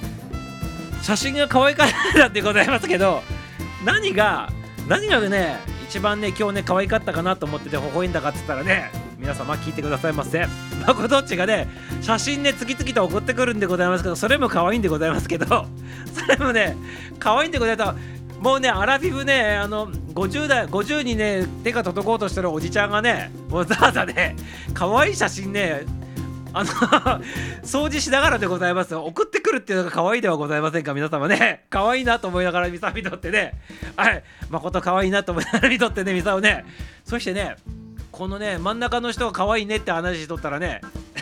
Speaker 1: 写真が可愛かったってございますけど何が何がね一番ね今日ね可愛かったかなと思ってて微笑んだかって言ったらね皆様聞いてくださいませまこどっちがね写真ね次々と送ってくるんでございますけどそれも可愛いんでございますけど それもね可愛いんでございます。もうねアラフィフねあの50代50にね手が届こうとしてるおじちゃんがねわざわざね可愛い写真ねあの 掃除しながらでございます送ってくるっていうのが可愛いではございませんか皆様ね。可愛いなと思いながらミサ見とってね。はい。誠可愛いなと思いながら見とってねミサをね。そしてねこのね真ん中の人が可愛いねって話しとったらね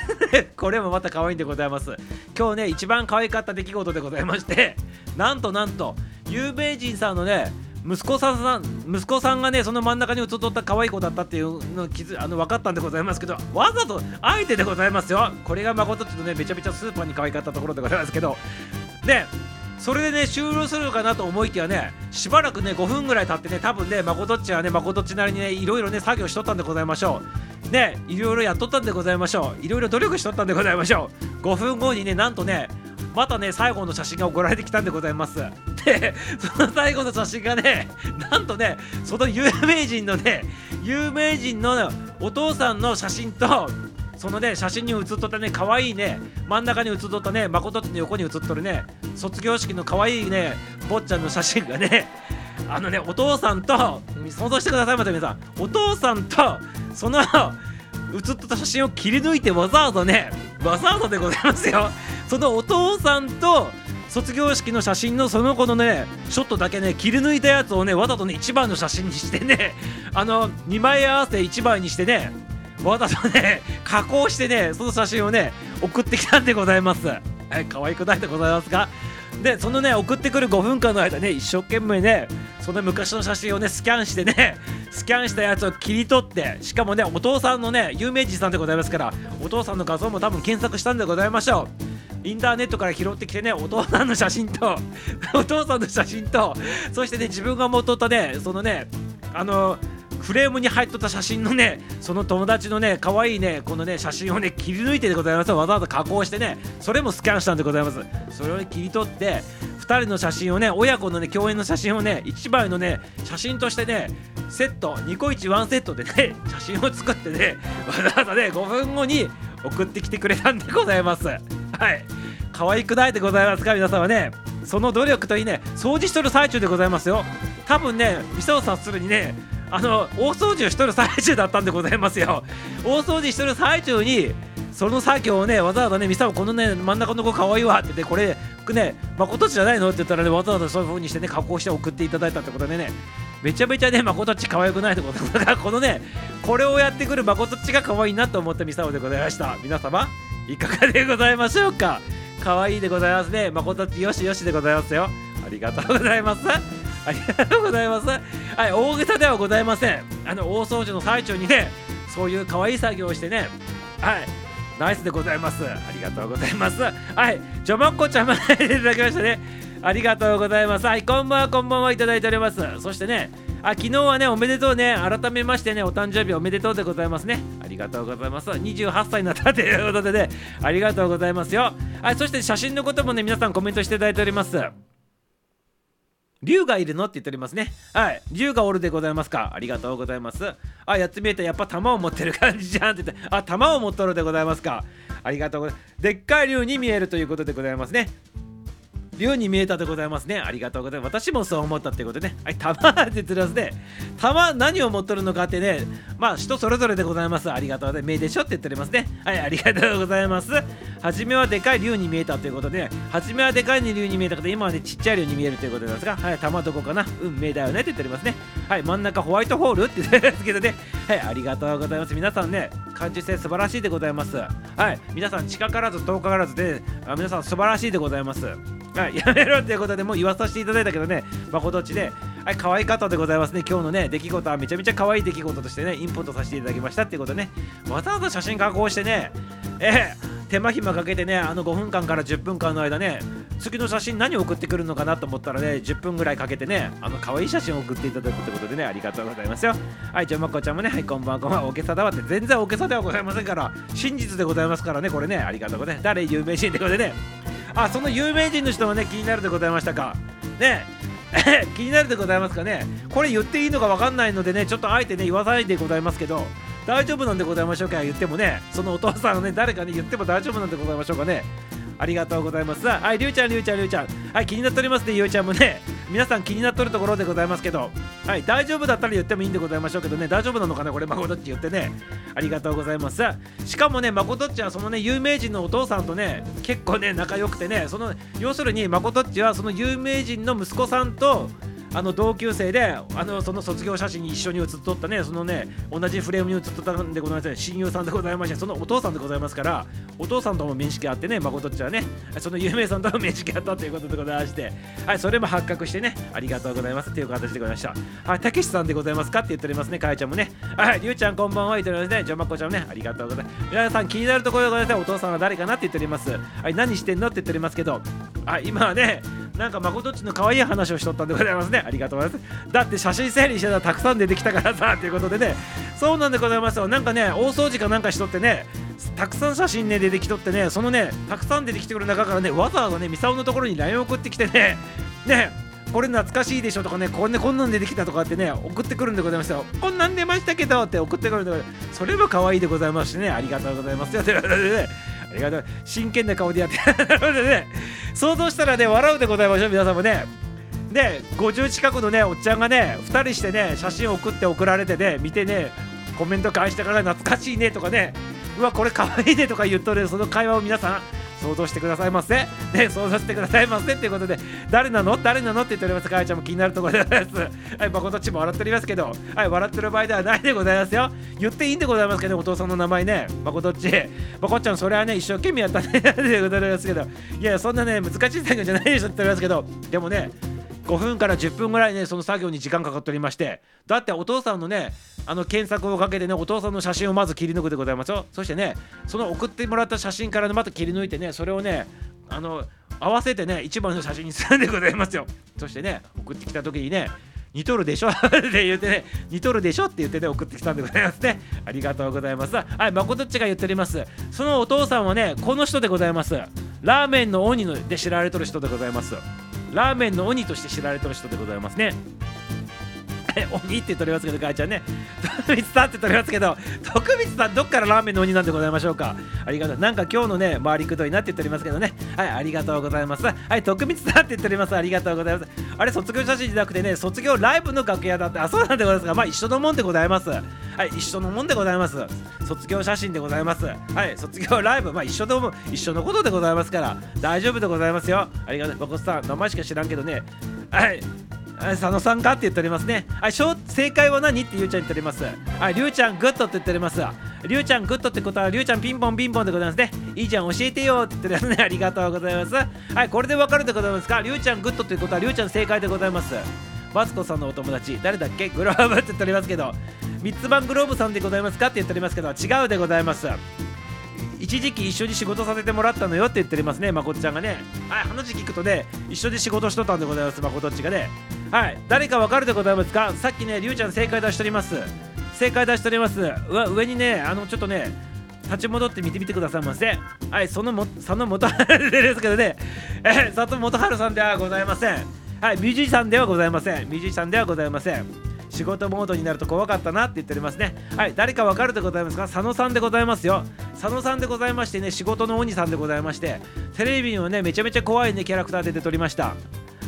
Speaker 1: これもまた可愛いんでございます。今日ね一番可愛かった出来事でございましてなんとなんと有名人さんのね息子さん息子さんがねその真ん中に映っとった可愛い子だったっていうの気づあの分かったんでございますけどわざとあえてでございますよ。これが誠っちのねめちゃめちゃスーパーに可愛かったところでございますけど。ねそれでね終了するかなと思いきやねしばらくね5分ぐらい経ってね多分ね誠っちはね誠っちなりにねいろいろね作業しとったんでございましょう。ねいろいろやっとったんでございましょう。いろいろ努力しとったんでございましょう。5分後にねなんとねまたね最後の写真が送られてきたんでございます。でその最後の写真がねなんとねその有名人のね有名人のお父さんの写真とそのね写真に写っとったね可愛いね真ん中に写っとったね誠の横に写っとるね卒業式の可愛いね坊ちゃんの写真がねあのねお父さんと想像してくださいまた皆さん。お父さんとその写っとった写真を切り抜いてわざわざねわざわざでございますよ。そのお父さんと卒業式の写真のその子のねショットだけね切り抜いたやつをねわざとね1番の写真にしてね あの2枚合わせ1枚にしてねわざとね加工してねその写真をね送ってきたんでございます。はい可愛くないでございますか？でそのね送ってくる5分間の間ね一生懸命ねその昔の写真をねスキャンしてね スキャンしたやつを切り取ってしかもねお父さんのね有名人さんでございますからお父さんの画像も多分検索したんでございましょう。インターネットから拾ってきてねお父さんの写真と お父さんの写真とそしてね自分が持っとったねそのねあのフレームに入っとった写真のねその友達のね可愛いねこのね写真をね切り抜いてでございます。わざわざ加工してねそれもスキャンしたんでございます。それを、ね、切り取って2人の写真をね親子のね共演の写真をね1枚のね写真としてねセット2個1ワンセットでね写真を作ってねわざわざね5分後に送ってきてくれたんでございます。はい。可愛くないでございますか？皆さんはね。その努力といいね。掃除しとる最中でございますよ。多分ね店を察するにねあの大掃除をしとる最中だったんでございますよ。大掃除しとる最中にその作業をねわざわざねミサオこのね真ん中の子かわいいわって言ってこれね誠じゃないの？って言ったらねわざわざそういう風にしてね加工して送っていただいたってことでね。めちゃめちゃね誠っち可愛くないってことだからこのねこれをやってくる誠っちが可愛いなと思ったミサオでございました皆様いかがでございましょうか？可愛いでございますね誠っちよしよしでございますよありがとうございますありがとうございます。はい、大げさではございません。あの大掃除の最中にね、そういう可愛い作業をしてね、はい、ナイスでございます。ありがとうございます。はい、ジョマッコちゃんまでいただきましたね。ありがとうございます。はい、こんばんは、こんばんはいただいております。そしてね、あ昨日はね、おめでとうね、改めましてね、お誕生日おめでとうでございますね。ありがとうございます。28歳になったということでね、ありがとうございますよ。はい、そして写真のこともね、皆さんコメントしていただいております。竜がいるのって言っておりますね。はい。竜がおるでございますか。ありがとうございます。あ、やってみえた。やっぱ弾を持ってる感じじゃんって言って、あ、弾を持っとるでございますか。ありがとうございます。でっかい竜に見えるということでございますね。竜に見えたでございますね。ありがとうございます。私もそう思ったってことでね。はい、玉って言ってますね。玉何を持っとるのかってね、まあ人それぞれでございます。ありがとうございます。目でしょって言っておりますね。はい、ありがとうございます。初めはでかい竜に見えたということで、初めはでかい竜に見えたけど、今はね、ちっちゃい竜に見えるということですが、はい、玉どこかな？運命だよねって言っておりますね。はい、真ん中ホワイトホールって言ってますけどね。はい、ありがとうございます。皆さんね、感受性素晴らしいでございます。はい、皆さん近からず遠からずで、あ皆さん素晴らしいでございます。はい、やめろっていうことでもう言わさせていただいたけどね、まことっちで、はい、可愛かったでございますね。今日のね、出来事は。めちゃめちゃ可愛い出来事としてね、インポートさせていただきましたっていうことね、わざわざ写真加工してね、えー、手間暇かけてね、あの5分間から10分間の間ね、次の写真何送ってくるのかなと思ったらね、10分ぐらいかけてね、あの可愛い写真を送っていただくってことでね、ありがとうございますよ。はい、じゃあまこちゃんもね、はい、こんばんは、こんばんは、大げさだわって、全然大げさではございませんから、真実でございますからね、これね、ありがとうございます。誰有名人ってことでね、あその有名人の人もね気になるでございましたか。ね。気になるでございますかね。これ言っていいのか分かんないのでねちょっとあえてね言わないでございますけど大丈夫なんでございましょうか言ってもねそのお父さんをね誰かに言っても大丈夫なんでございましょうかね。ありがとうございます。はいりゅうちゃんりゅうちゃんりゅうちゃん。はい気になっておりますねゆうちゃんもね。皆さん気になっとるところでございますけど。はい大丈夫だったら言ってもいいんでございましょうけどね。大丈夫なのかなこれ誠っち言ってね。ありがとうございます。しかもね誠っちはそのね有名人のお父さんとね結構ね仲良くてねその要するに誠っちはその有名人の息子さんとあの同級生であのその卒業写真に一緒に写っとったねそのね同じフレームに写っとったんでございます親友さんでございましてそのお父さんでございますからお父さんとも面識あってね誠っちはね。その有名さんとも面識あったということでございまして。はいそれも発覚してねありがとうございます。という形でございました。はいたけしさんでございますかって言っておりますねかえちゃんもね。はいりゅうちゃんこんばんは言っておりますね。じゃまこちゃんもねありがとうございます。皆さん気になるところでございますお父さんは誰かなって言っております。はい何してんのって言っておりますけど。はい今はねなんか誠っちの可愛い話をしとったんでございますね。ありがとうございます。だって写真整理してたらたくさん出てきたからさということでね。そうなんでございますよ。なんかね大掃除かなんかしとってねたくさん写真ね出てきとってねそのねたくさん出てきてくる中からねわざわざねミサオのところに LINE 送ってきてねねこれ懐かしいでしょとかねこん,、ね、こんなん出てきたとかってね送ってくるんでございますよ。こんなん出ましたけどって送ってくるんでそれも可愛いでございますしねありがとうございます。よということでねありがとう。真剣な顔でやって なのでね。想像したらね笑うでございましょう皆さんもね。で50近くのねおっちゃんがね2人してね写真送って送られてね見てねコメント返してから懐かしいねとかねうわこれかわいいねとか言っとるその会話を皆さん想像してくださいませ。ね想像してくださいませっていうことで誰なの？誰なの？って言っております。かあやちゃんも気になるところでございます。はい誠っちも笑っておりますけどはい笑ってる場合ではないでございますよ。言っていいんでございますけど、お父さんの名前ね誠っち誠っちゃんそれはね一生懸命やったね でございますけど。いやそんなね難しい作業じゃないでしょって言っておりますけど。でもね5分から10分ぐらいねその作業に時間かかっておりましてだってお父さんのねあの検索をかけてねお父さんの写真をまず切り抜くでございますよそしてねその送ってもらった写真からねまた切り抜いてねそれをねあの合わせてね一番の写真にするんでございますよそしてね送ってきた時にね似とるでしょ？って言ってね、似とるでしょ？って言ってね、送ってきたんでございますね。ありがとうございます。はい、まことっちが言っております。そのお父さんはね、この人でございます。ラーメンの鬼ので知られとる人でございます。ラーメンの鬼として知られてる人でございますね。鬼って言っておりますけど、母ちゃんね。徳光さんって言っておりますけど、徳光さん、どっからラーメンの鬼なんでございましょうか。ありがとう。なんか今日のね、回りくどいなって言っておりますけどね。はい、ありがとうございます。はい、徳光さんって言っております。ありがとうございます。あれ、卒業写真じゃなくてね、卒業ライブの楽屋だって、あ、そうなんでございますが、まあ一緒のもんでございます。はい、一緒のもんでございます。卒業写真でございます。はい、卒業ライブ、まあ一緒の一緒のことでございますから、大丈夫でございますよ。ありがとう。誠さん、名前しか知らんけどね。はい。佐野さんかって言っておりますね。はい、正解は何ってゆうちゃん言っております。はい、りゅうちゃんグッドって言っております。りゅうちゃんグッドってことは、りゅうちゃんピンポンピンポンでございますね。いいじゃん、教えてよって言っておりますね。ありがとうございます。はい、これでわかるでございますか？りゅうちゃんグッドってことは、りゅうちゃん正解でございます。マツコさんのお友達、誰だっけ？グローブって言っておりますけど、三つ葉グローブさんでございますか？って言っておりますけど、違うでございます。一時期一緒に仕事させてもらったのよって言っておりますね。まこっちゃんがね。はい話聞くとね一緒に仕事しとったんでございます。まことっちがね。はい誰かわかるでございますか？さっきねりゅうちゃん正解出しております。正解出しております。上にねあのちょっとね立ち戻って見てみてくださいませはいそのも佐野元春ですけどね。え佐藤元春さんではございません。はいミュージシャンではございません。ミュージシャンではございません。仕事モードになると怖かったなって言っておりますね。はい誰かわかるでございますか？佐野さんでございますよ。佐野さんでございましてね仕事の鬼さんでございましてテレビにもねめちゃめちゃ怖いねキャラクターで出ておりました。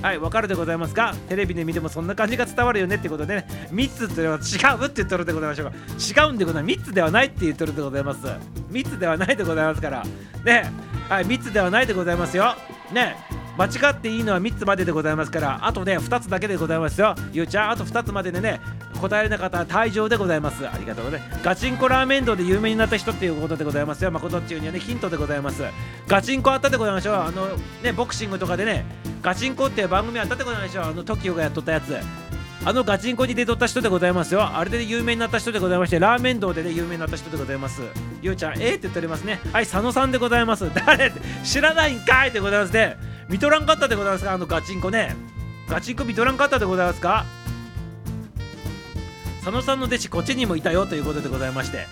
Speaker 1: はいわかるでございますか？テレビで見てもそんな感じが伝わるよねってことでね3つっていうのは違うって言ってるでございましょう。か違うんでございます。3つではないって言ってるでございます。3つではないでございますから。ね。はい3つではないでございますよ。ね。間違っていいのは3つまででございますからあとね2つだけでございますよゆうちゃんあと2つまででね答えれなかったら退場でございますありがとうございますガチンコラーメン道で有名になった人っていうことでございますよまことっちゅうにはねヒントでございますガチンコあったでございましょうあのねボクシングとかでねガチンコっていう番組あったでございましょうあの TOKIO がやっとったやつあのガチンコに出とった人でございますよ。あれで有名になった人でございまして、ラーメン道でね、有名になった人でございます。ゆうちゃん、えー、って言っておりますね。はい、佐野さんでございます。誰？知らないんかいでございますね。見とらんかったでございますか？あのガチンコね。ガチンコ見とらんかったでございますか？佐野さんの弟子こっちにもいたよ。ということでございまして。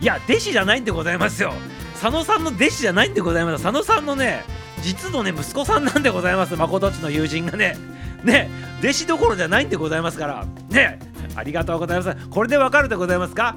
Speaker 1: いや弟子じゃないんでございますよ。佐野さんの弟子じゃないんでございます。佐野さんのね実のね息子さんなんでございます。誠っちの友人がね。ね弟子どころじゃないんでございますから。ねありがとうございます。これでわかるでございますか？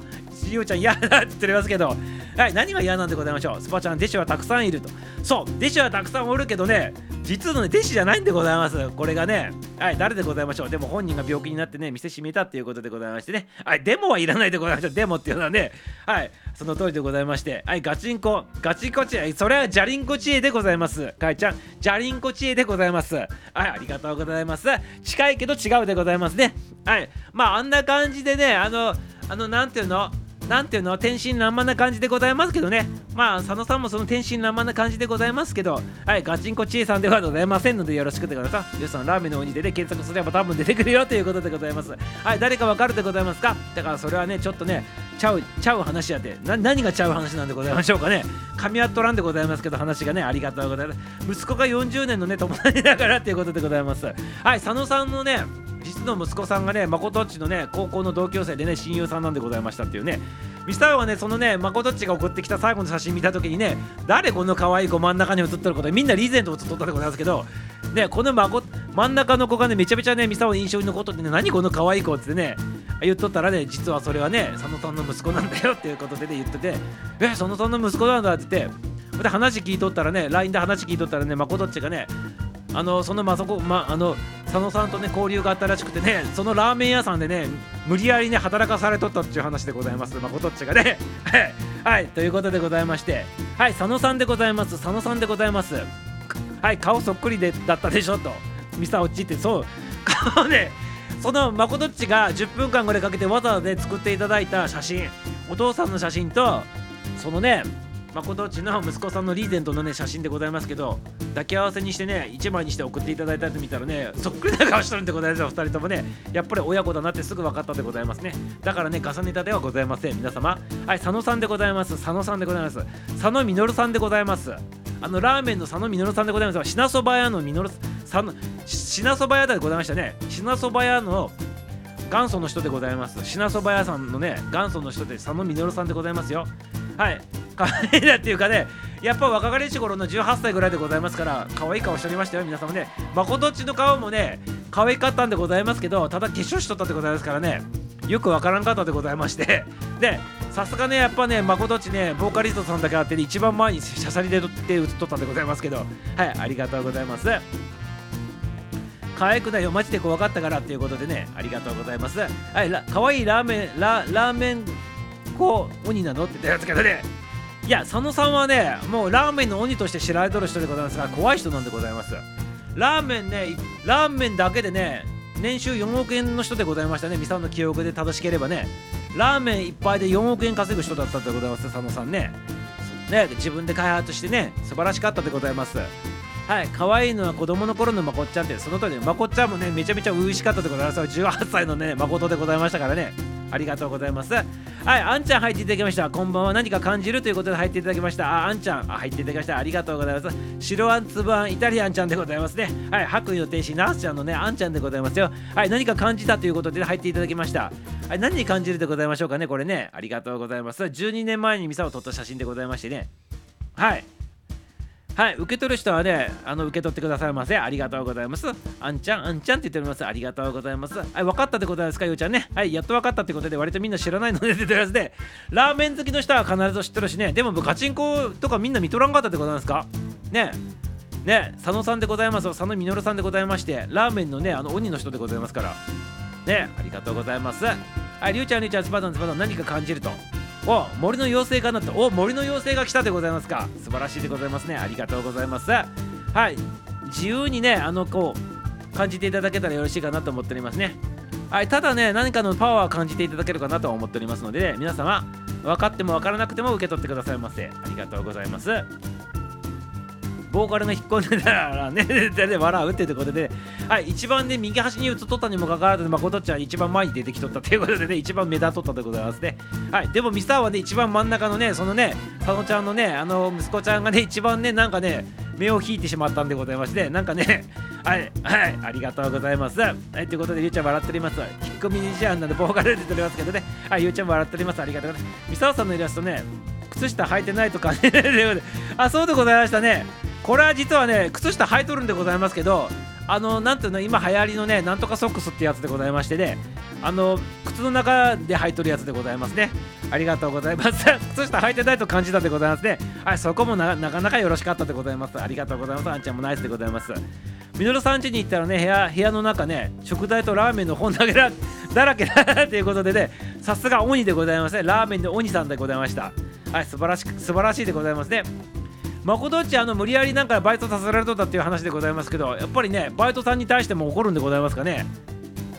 Speaker 1: ゆうちゃん嫌だって言っておりますけどはい、何が嫌なんでございましょう？スパちゃん、弟子はたくさんいると。そう、弟子はたくさんおるけどね、実のね、弟子じゃないんでございます。これがね、はい、誰でございましょう？でも本人が病気になってね、店閉めたっていうことでございましてね、はい、デモはいらないでございましょう。デモっていうのはね、はい、その通りでございまして、はい、ガチンコ、ガチンコ知恵、それはジャリンコ知恵でございます。かいちゃん、ジャリンコ知恵でございます。はい、ありがとうございます。近いけど違うでございますね。はい、まあ、あんな感じでね、あの、あの、なんていうの？なんていうの天真爛漫な感じでございますけどね。まあ佐野さんもその天真爛漫な感じでございますけどはいガチンコちえさんではございませんのでよろしくてください皆さんラーメンの鬼でで検索すれば多分出てくるよということでございます。はい誰かわかるでございますか？だからそれはねちょっとねちゃうちゃう話やってな何がちゃう話なんでございましょうかね？噛み合っとらんでございますけど話がねありがとうございます。息子が40年のね友達だからっていうことでございます。はい佐野さんのね実の息子さんがね誠っちのね高校の同級生でね親友さんなんでございましたっていうね。ミスターはねそのね誠っちが送ってきた最後の写真見た時にね誰この可愛い子真ん中に写ってることみんなリーゼントを写っとったでございますけどねこのまこ真ん中の子がねめちゃめちゃねミサオの印象に残っとってね何この可愛い子ってね言っとったらね実はそれはね佐野さんの息子なんだよっていうことでね言っててえ佐野さんの息子なんだって言ってで話聞いとったらね LINE で話聞いとったらね誠っちがねあのそのまそこまあの佐野さんとね交流があったらしくてねそのラーメン屋さんでね無理やりね働かされとったっていう話でございます。まことっちがね、はい、ということでございまして。はい佐野さんでございます。佐野さんでございます。はい顔そっくりでだったでしょと。ミサオチってそう。顔ねそのまことっちが10分間ぐらいかけてわざわざね作っていただいた写真。お父さんの写真とそのねまことちの息子さんのリーゼントのね写真でございますけど抱き合わせにしてね1枚にして送っていただいたやつ見たらねそっくりな顔してるんでございますよ2人ともね。やっぱり親子だなってすぐ分かったでございますね。だからね重ねたではございません。皆様。はい佐野さんでございます。佐野さんでございます。佐野実さんでございます。あのラーメンの佐野実さんでございます。品そば屋の実さん。の品そば屋でございましたね。品そば屋の元祖の人でございます。品そば屋さんのね元祖の人で佐野実さんでございますよ。はい。可愛いなっていうかねやっぱ若かりし頃の18歳ぐらいでございますから可愛い顔しておりましたよ皆様ね。まことっちの顔もね可愛かったんでございますけどただ化粧しとったでございますからね。よくわからんかったでございまして。でさすがねやっぱねまことっちねボーカリストさんだけあって、ね、一番前にしゃしゃりで撮って写っとったんでございますけど。はいありがとうございます。可愛くないよマジで怖かったからっていうことでねありがとうございます。はい可愛いラーメンラーメン子鬼なの？って言ったやつけどね。いや佐野さんはねもうラーメンの鬼として知られとる人でございますが怖い人なんでございます。ラーメンねラーメンだけでね年収4億円の人でございましたね。ミサの記憶で正しければね。ラーメンいっぱいで4億円稼ぐ人だったでございます佐野さんね。ね自分で開発してね素晴らしかったでございます。はい可愛いのは子供の頃のまこっちゃんってその通りまこっちゃんもねめちゃめちゃ初々しかったでございます18歳のね誠でございましたからね。ありがとうございます。はいあんちゃん入っていただきました。こんばんは。何か感じるということで入っていただきました。ああんちゃん。あ入っていただきました。ありがとうございます。白あんつぶあんイタリアンちゃんでございますね。はい白衣の天使ナースちゃんのねあんちゃんでございますよ。はい何か感じたということで入っていただきました。はい何に感じるでございましょうかねこれね。ありがとうございます。12年前にミサを撮った写真でございましてね。はい。はい、受け取る人はね、あの受け取ってくださいませ。ありがとうございます。あんちゃん、あんちゃんって言っております。ありがとうございます。はい、分かったってことですか、ゆうちゃんね。はい、やっと分かったってことで、割とみんな知らないので出てるやつで、ラーメン好きの人は必ず知ってるしね、でもガチンコとかみんな見とらんかったってことなんですか？ねね佐野さんでございます佐野実さんでございましてラーメンのねあの鬼の人でございますからねありがとうございますはいりゅうちゃんりゅうちゃんスパダンスパダン何か感じるとお森の妖精かなとお森の妖精が来たでございますか。素晴らしいでございますね。ありがとうございます。はい。自由にねあのこう感じていただけたらよろしいかなと思っておりますね。はい。ただね何かのパワーを感じていただけるかなと思っておりますので、ね、皆様分かっても分からなくても受け取ってくださいませ。ありがとうございます。ボーカルが引っ込んでたらね、笑うっていうことで、はい、一番ね、右端に映っとったにもかかわらず、誠ちゃん一番前に出てきとったということでね、一番目立っとったでございますね。はい、でもミスターはね、一番真ん中のね、そのね、佐野ちゃんのね、あの息子ちゃんがね、一番ね、なんかね、目を引いてしまったんでございまして、なんかね、はい、はい、ありがとうございます。はい、ということで、ゆうちゃん笑っております。引っ込みにしゃんなんで、ボーカル出ておりますけどね、はい、ゆうちゃん笑っております。ありがとうございます。ミサオさんのイラストね、靴下履いてないとかね、あ、そうでございましたね。これは実はね靴下履いとるんでございますけどあのなんていうの今流行りのねなんとかソックスってやつでございましてねあの靴の中で履いとるやつでございますね。ありがとうございます。靴下履いてないと感じたでございますね。はいそこもなかなかよろしかったでございます。ありがとうございます。あんちゃんもナイスでございます。みのるさん家に行ったらね部屋部屋の中ね食材とラーメンの本だけだだらけだということでねさすが鬼でございますね。ラーメンの鬼さんでございました。はい素晴らしく素晴らしいでございますね。誠っちあの無理やりなんかバイトさせられとったっていう話でございますけどやっぱりねバイトさんに対しても怒るんでございますかね？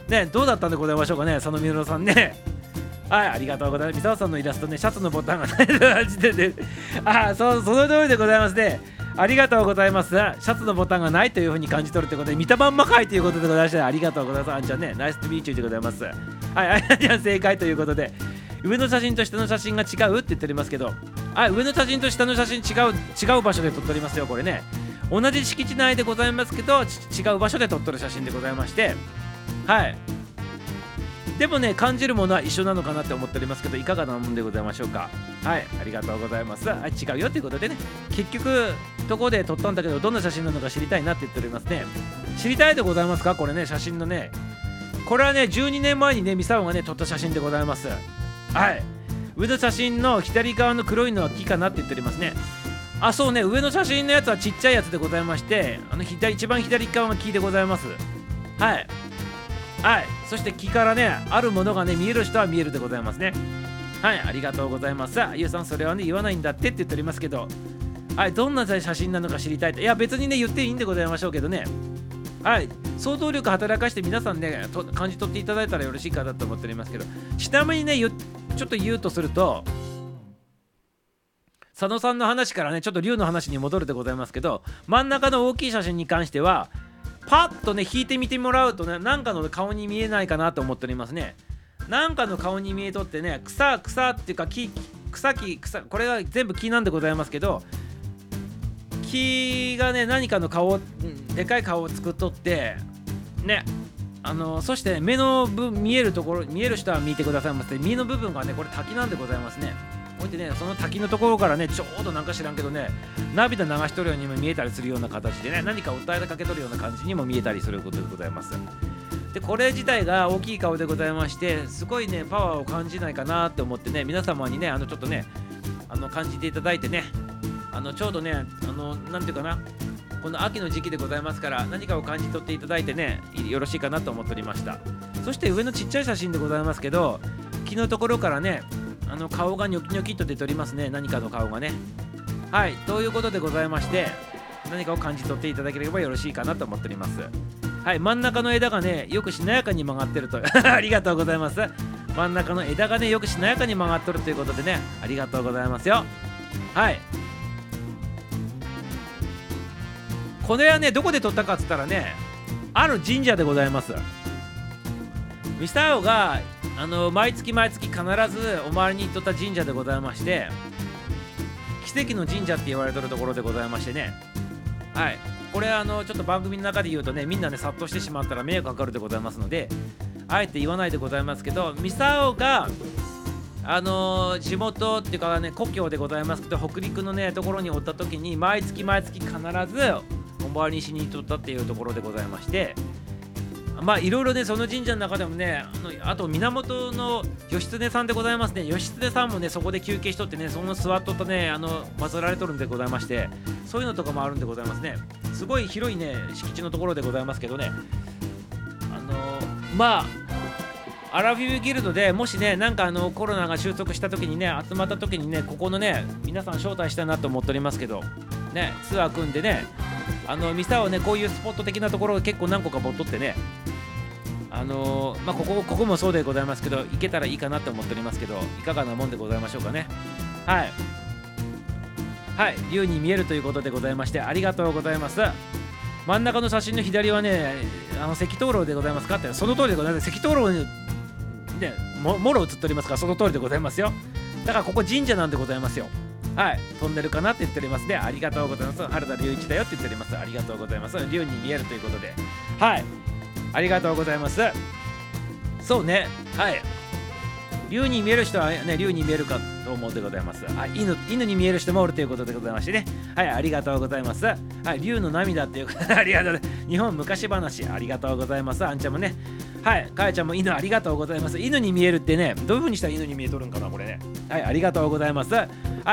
Speaker 1: ねどうだったんでございましょうかね佐野みのさんね。はいありがとうございます。三沢さんのイラストねシャツのボタンがない時点で。あそうその通りでございますね。ありがとうございます。シャツのボタンがないというふうに感じ取るということで見たまんまかいということでございましてありがとうございます。あんちゃんねナイストビーチューでございます。はいあんちゃん正解ということで。上の写真と下の写真が違うって言っておりますけどあ上の写真と下の写真違う違う場所で撮っておりますよこれね。同じ敷地内でございますけど違う場所で撮ってる写真でございまして。はい。でもね感じるものは一緒なのかなって思っておりますけどいかがなもんでございましょうか。はい。ありがとうございます。はい違うよということでね。結局どこで撮ったんだけどどんな写真なのか知りたいなって言っておりますね。知りたいでございますか？これね写真のね。これはね12年前にねミサオがね撮った写真でございます。はい。上の写真の左側の黒いのは木かなって言っておりますね。あそうね。上の写真のやつはちっちゃいやつでございましてあの左一番左側が木でございます。はい。はい。そして木からねあるものがね見える人は見えるでございますね。はい。ありがとうございます。あゆうさんそれはね言わないんだってって言っておりますけど。はい。どんな写真なのか知りたいと。いや別にね言っていいんでございましょうけどね。はい。想像力働かして皆さんね感じ取っていただいたらよろしいかなと思っておりますけどちなみにねちょっと言うとすると佐野さんの話からねちょっと竜の話に戻るでございますけど真ん中の大きい写真に関してはパッとね引いてみてもらうとねなんかの顔に見えないかなと思っておりますね。なんかの顔に見えとってね草草っていうか木草木草これが全部木なんでございますけど木がね何かの顔でかい顔を作っとってねあのそして目の見えるところ見える人は見てくださいませ身の部分がねこれ滝なんでございますね。こうやってねその滝のところからねちょうどなんか知らんけどね涙流しとるようにも見えたりするような形でね何か訴えかけとるような感じにも見えたりすることでございます。でこれ自体が大きい顔でございましてすごいねパワーを感じないかなって思ってね皆様にねあのちょっとねあの感じていただいてねあのちょうどねあのなんていうかなこの秋の時期でございますから何かを感じ取っていただいてねよろしいかなと思っておりました。そして上のちっちゃい写真でございますけど木のところからねあの顔がニョキニョキと出ておりますね。何かの顔がね。はいということでございまして何かを感じ取っていただければよろしいかなと思っております。はい真ん中の枝がねよくしなやかに曲がってると ありがとうございます。真ん中の枝がねよくしなやかに曲がっとるということでねありがとうございますよ。はい。これはねどこで撮ったかっつったらねある神社でございます。ミスターオがあの毎月毎月必ずお参りに行っとった神社でございまして奇跡の神社って言われてるところでございましてね。はい。これあのちょっと番組の中で言うとねみんなね殺到してしまったら迷惑かかるでございますのであえて言わないでございますけどミサオがあのー地元っていうかね故郷でございますけど北陸のねところにおった時に毎月毎月必ずお参りしに行っとったっていうところでございましてまあいろいろねその神社の中でもねあのあと源の義経さんでございますね。義経さんもねそこで休憩しとってねその座っとったねあの祀られとるんでございましてそういうのとかもあるんでございますね。すごい広いね敷地のところでございますけどね。あのまあアラフィフギルドでもしねなんかあのコロナが収束した時にね集まった時にねここのね皆さん招待したいなと思っておりますけどねツアー組んでねあのミサをねこういうスポット的なところが結構何個か持っとってねあのーまあここここもそうでございますけど行けたらいいかなと思っておりますけどいかがなもんでございましょうかね。はい。はい。竜に見えるということでございましてありがとうございます。真ん中の写真の左はねあの赤灯籠でございますかってその通りでございます。赤灯籠ねももろ映っておりますからその通りでございますよ。だからここ神社なんでございますよ。はい。トンネルかなって言っておりますね。ありがとうございます。原田隆一だよって言っております。ありがとうございます。竜に見えるということで。はい。ありがとうございます。そうね。はい。竜に見える人はね竜に見えるかと思うでございます。あ犬犬に見える人もおるということでございましてね。はい。ありがとうございます。はい。竜の涙っていう ありがとう日本昔話。ありがとうございます。あんちゃんもね。はいかやちゃんも犬ありがとうございます。犬に見えるってねどういう風にしたら犬に見えとるんかなこれね。はいありがとうございます。は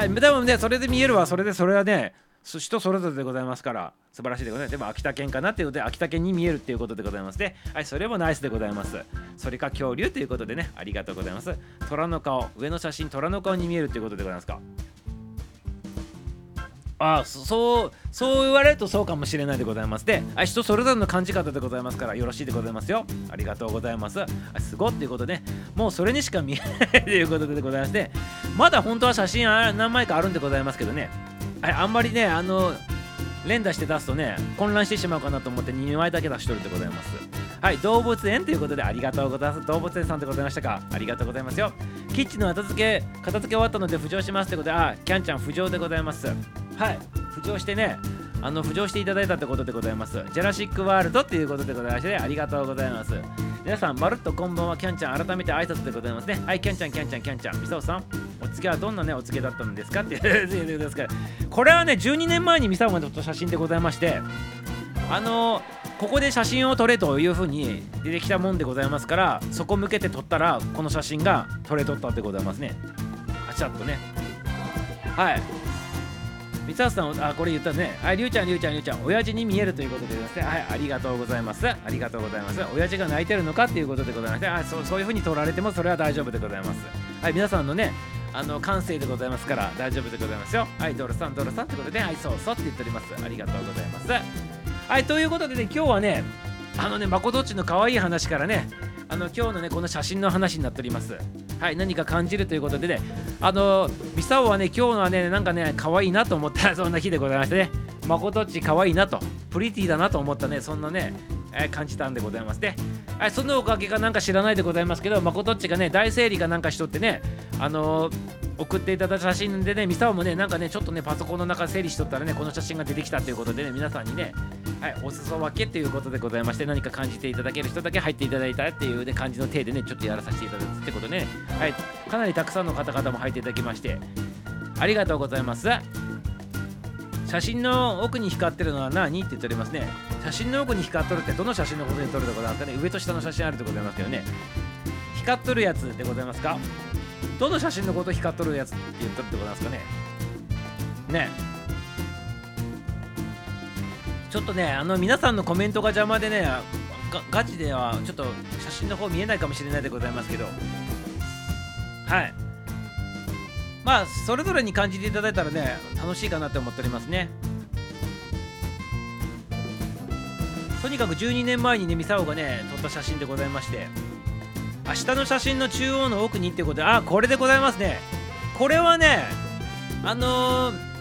Speaker 1: いでもねそれで見えるわそれでそれはね人それぞれでございますから素晴らしいでございます。でも秋田県かなっていうことで秋田県に見えるっていうことでございますね。はいそれもナイスでございます。それか恐竜ということでねありがとうございます。虎の顔上の写真虎の顔に見えるっていうことでございますか。あそうそう言われるとそうかもしれないでございます。であ人それぞれの感じ方でございますからよろしいでございますよ。ありがとうございます。あすごっていうことでもうそれにしか見えないということでございましてまだ本当は写真何枚かあるんでございますけどね。はいあんまりねあの連打して出すとね混乱してしまうかなと思って2枚だけ出しとるでございます。はい動物園ということでありがとうございます。動物園さんでございましたか。ありがとうございますよ。キッチンの片付け片付け終わったので浮上しますということであキャンちゃん浮上でございます。はい。浮上してねあの浮上していただいたということでございます。ジェラシックワールドということでございましてありがとうございます。皆さんまるっとこんばんはキャンちゃん改めて挨拶でございますね。はいキャンちゃんキャンちゃんキャンちゃん。みさおさんお付けはどんなねお付けだったんですかっていうですからこれはね12年前にミサオが撮った写真でございましてあのここで写真を撮れというふうに出てきたもんでございますからそこ向けて撮ったらこの写真が撮れとったでございますね。あちゃっとね。はい。三橋さんあこれ言ったね。はいりゅうちゃんりゅうちゃんりゅうちゃん親父に見えるということでですね。はいありがとうございます。ありがとうございます。親父が泣いてるのかっていうことでございましてあそうそういうふうに取られてもそれは大丈夫でございます。はい皆さんのねあの感性でございますから大丈夫でございますよ。はいドルさんドルさんってことでね。はいそうそうって言っております。ありがとうございます。はいということでね今日はねあのねまことっちの可愛い話からねあの今日のねこの写真の話になっております。はい何か感じるということでね。あのミサオはね今日のはねなんかね可愛いなと思ったそんな日でございましてね。まことっち可愛いなと。プリティだなと思ったねそんなねえー感じたんでございますね。はい、そのおかげかなんか知らないでございますけど、まことっちがね、大整理かなんかしとってね、あのー送っていただいた写真でね、ミサオもね、なんかね、ちょっとね、パソコンの中整理しとったらね、この写真が出てきたということでね、皆さんにね、はい、お裾分けということでございまして、何か感じていただける人だけ入っていただいたっていう、ね、感じの体でね、ちょっとやらさせていただくってことね、はい、かなりたくさんの方々も入っていただきまして、ありがとうございます。写真の奥に光ってるのは何？って言っておりますね。写真の奥に光っとるってどの写真のことに撮るでございますかね上と下の写真あるでございますけどね。光っとるやつでございますかどの写真のこと光っとるやつって言っとるでございますかねねちょっとね、あの皆さんのコメントが邪魔でね、がガチではちょっと写真の方見えないかもしれないでございますけど、はい。まあ、それぞれに感じていただいたらね、楽しいかなって思っておりますね。とにかく12年前にね、ミサオがね、撮った写真でございまして、明日の写真の中央の奥にってことで、あ、これでございますね。これはね、あのー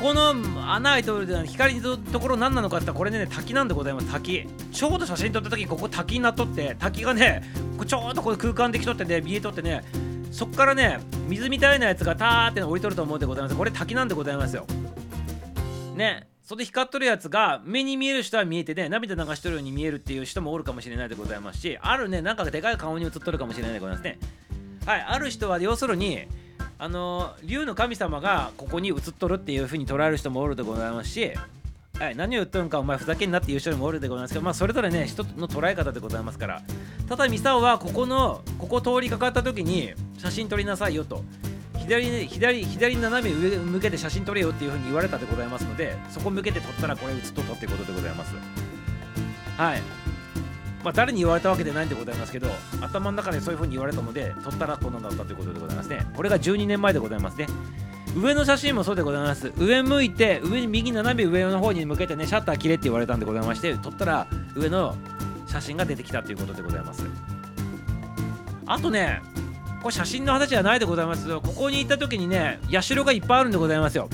Speaker 1: この穴開いておる光のところ何なのかってこれね滝なんでございます滝。ちょうど写真撮った時ここ滝になっとって滝がねちょうどこれ空間できとってね見えとってねそっからね水みたいなやつがターって降りとると思うんでございます。これ滝なんでございますよ。ね。それで光っとるやつが目に見える人は見えてね涙流しとるように見えるっていう人もおるかもしれないでございますしあるねなんかでかい顔に映っとるかもしれないでございますね。はいある人は要するにあの竜の神様がここに映っとるっていう風に捉える人もおるでございますし、はい、何を言っとるんかお前ふざけんなっていう人もおるでございますけど、まあ、それぞれね人の捉え方でございますから。ただミサオはここのここ通りかかった時に写真撮りなさいよと。左に左左斜め上向けて写真撮れよっていう風に言われたでございますのでそこ向けて撮ったらこれ写っとったってことでございます。はい。まあ、誰に言われたわけでないんでございますけど頭の中でそういう風に言われたので撮ったらこんなんだったということでございますね。これが12年前でございますね。上の写真もそうでございます。上向いて上に右斜め上の方に向けてねシャッター切れって言われたんでございまして撮ったら上の写真が出てきたということでございます。あとねこれ写真の話じゃないでございますけどここに行った時にね社がいっぱいあるんでございますよ。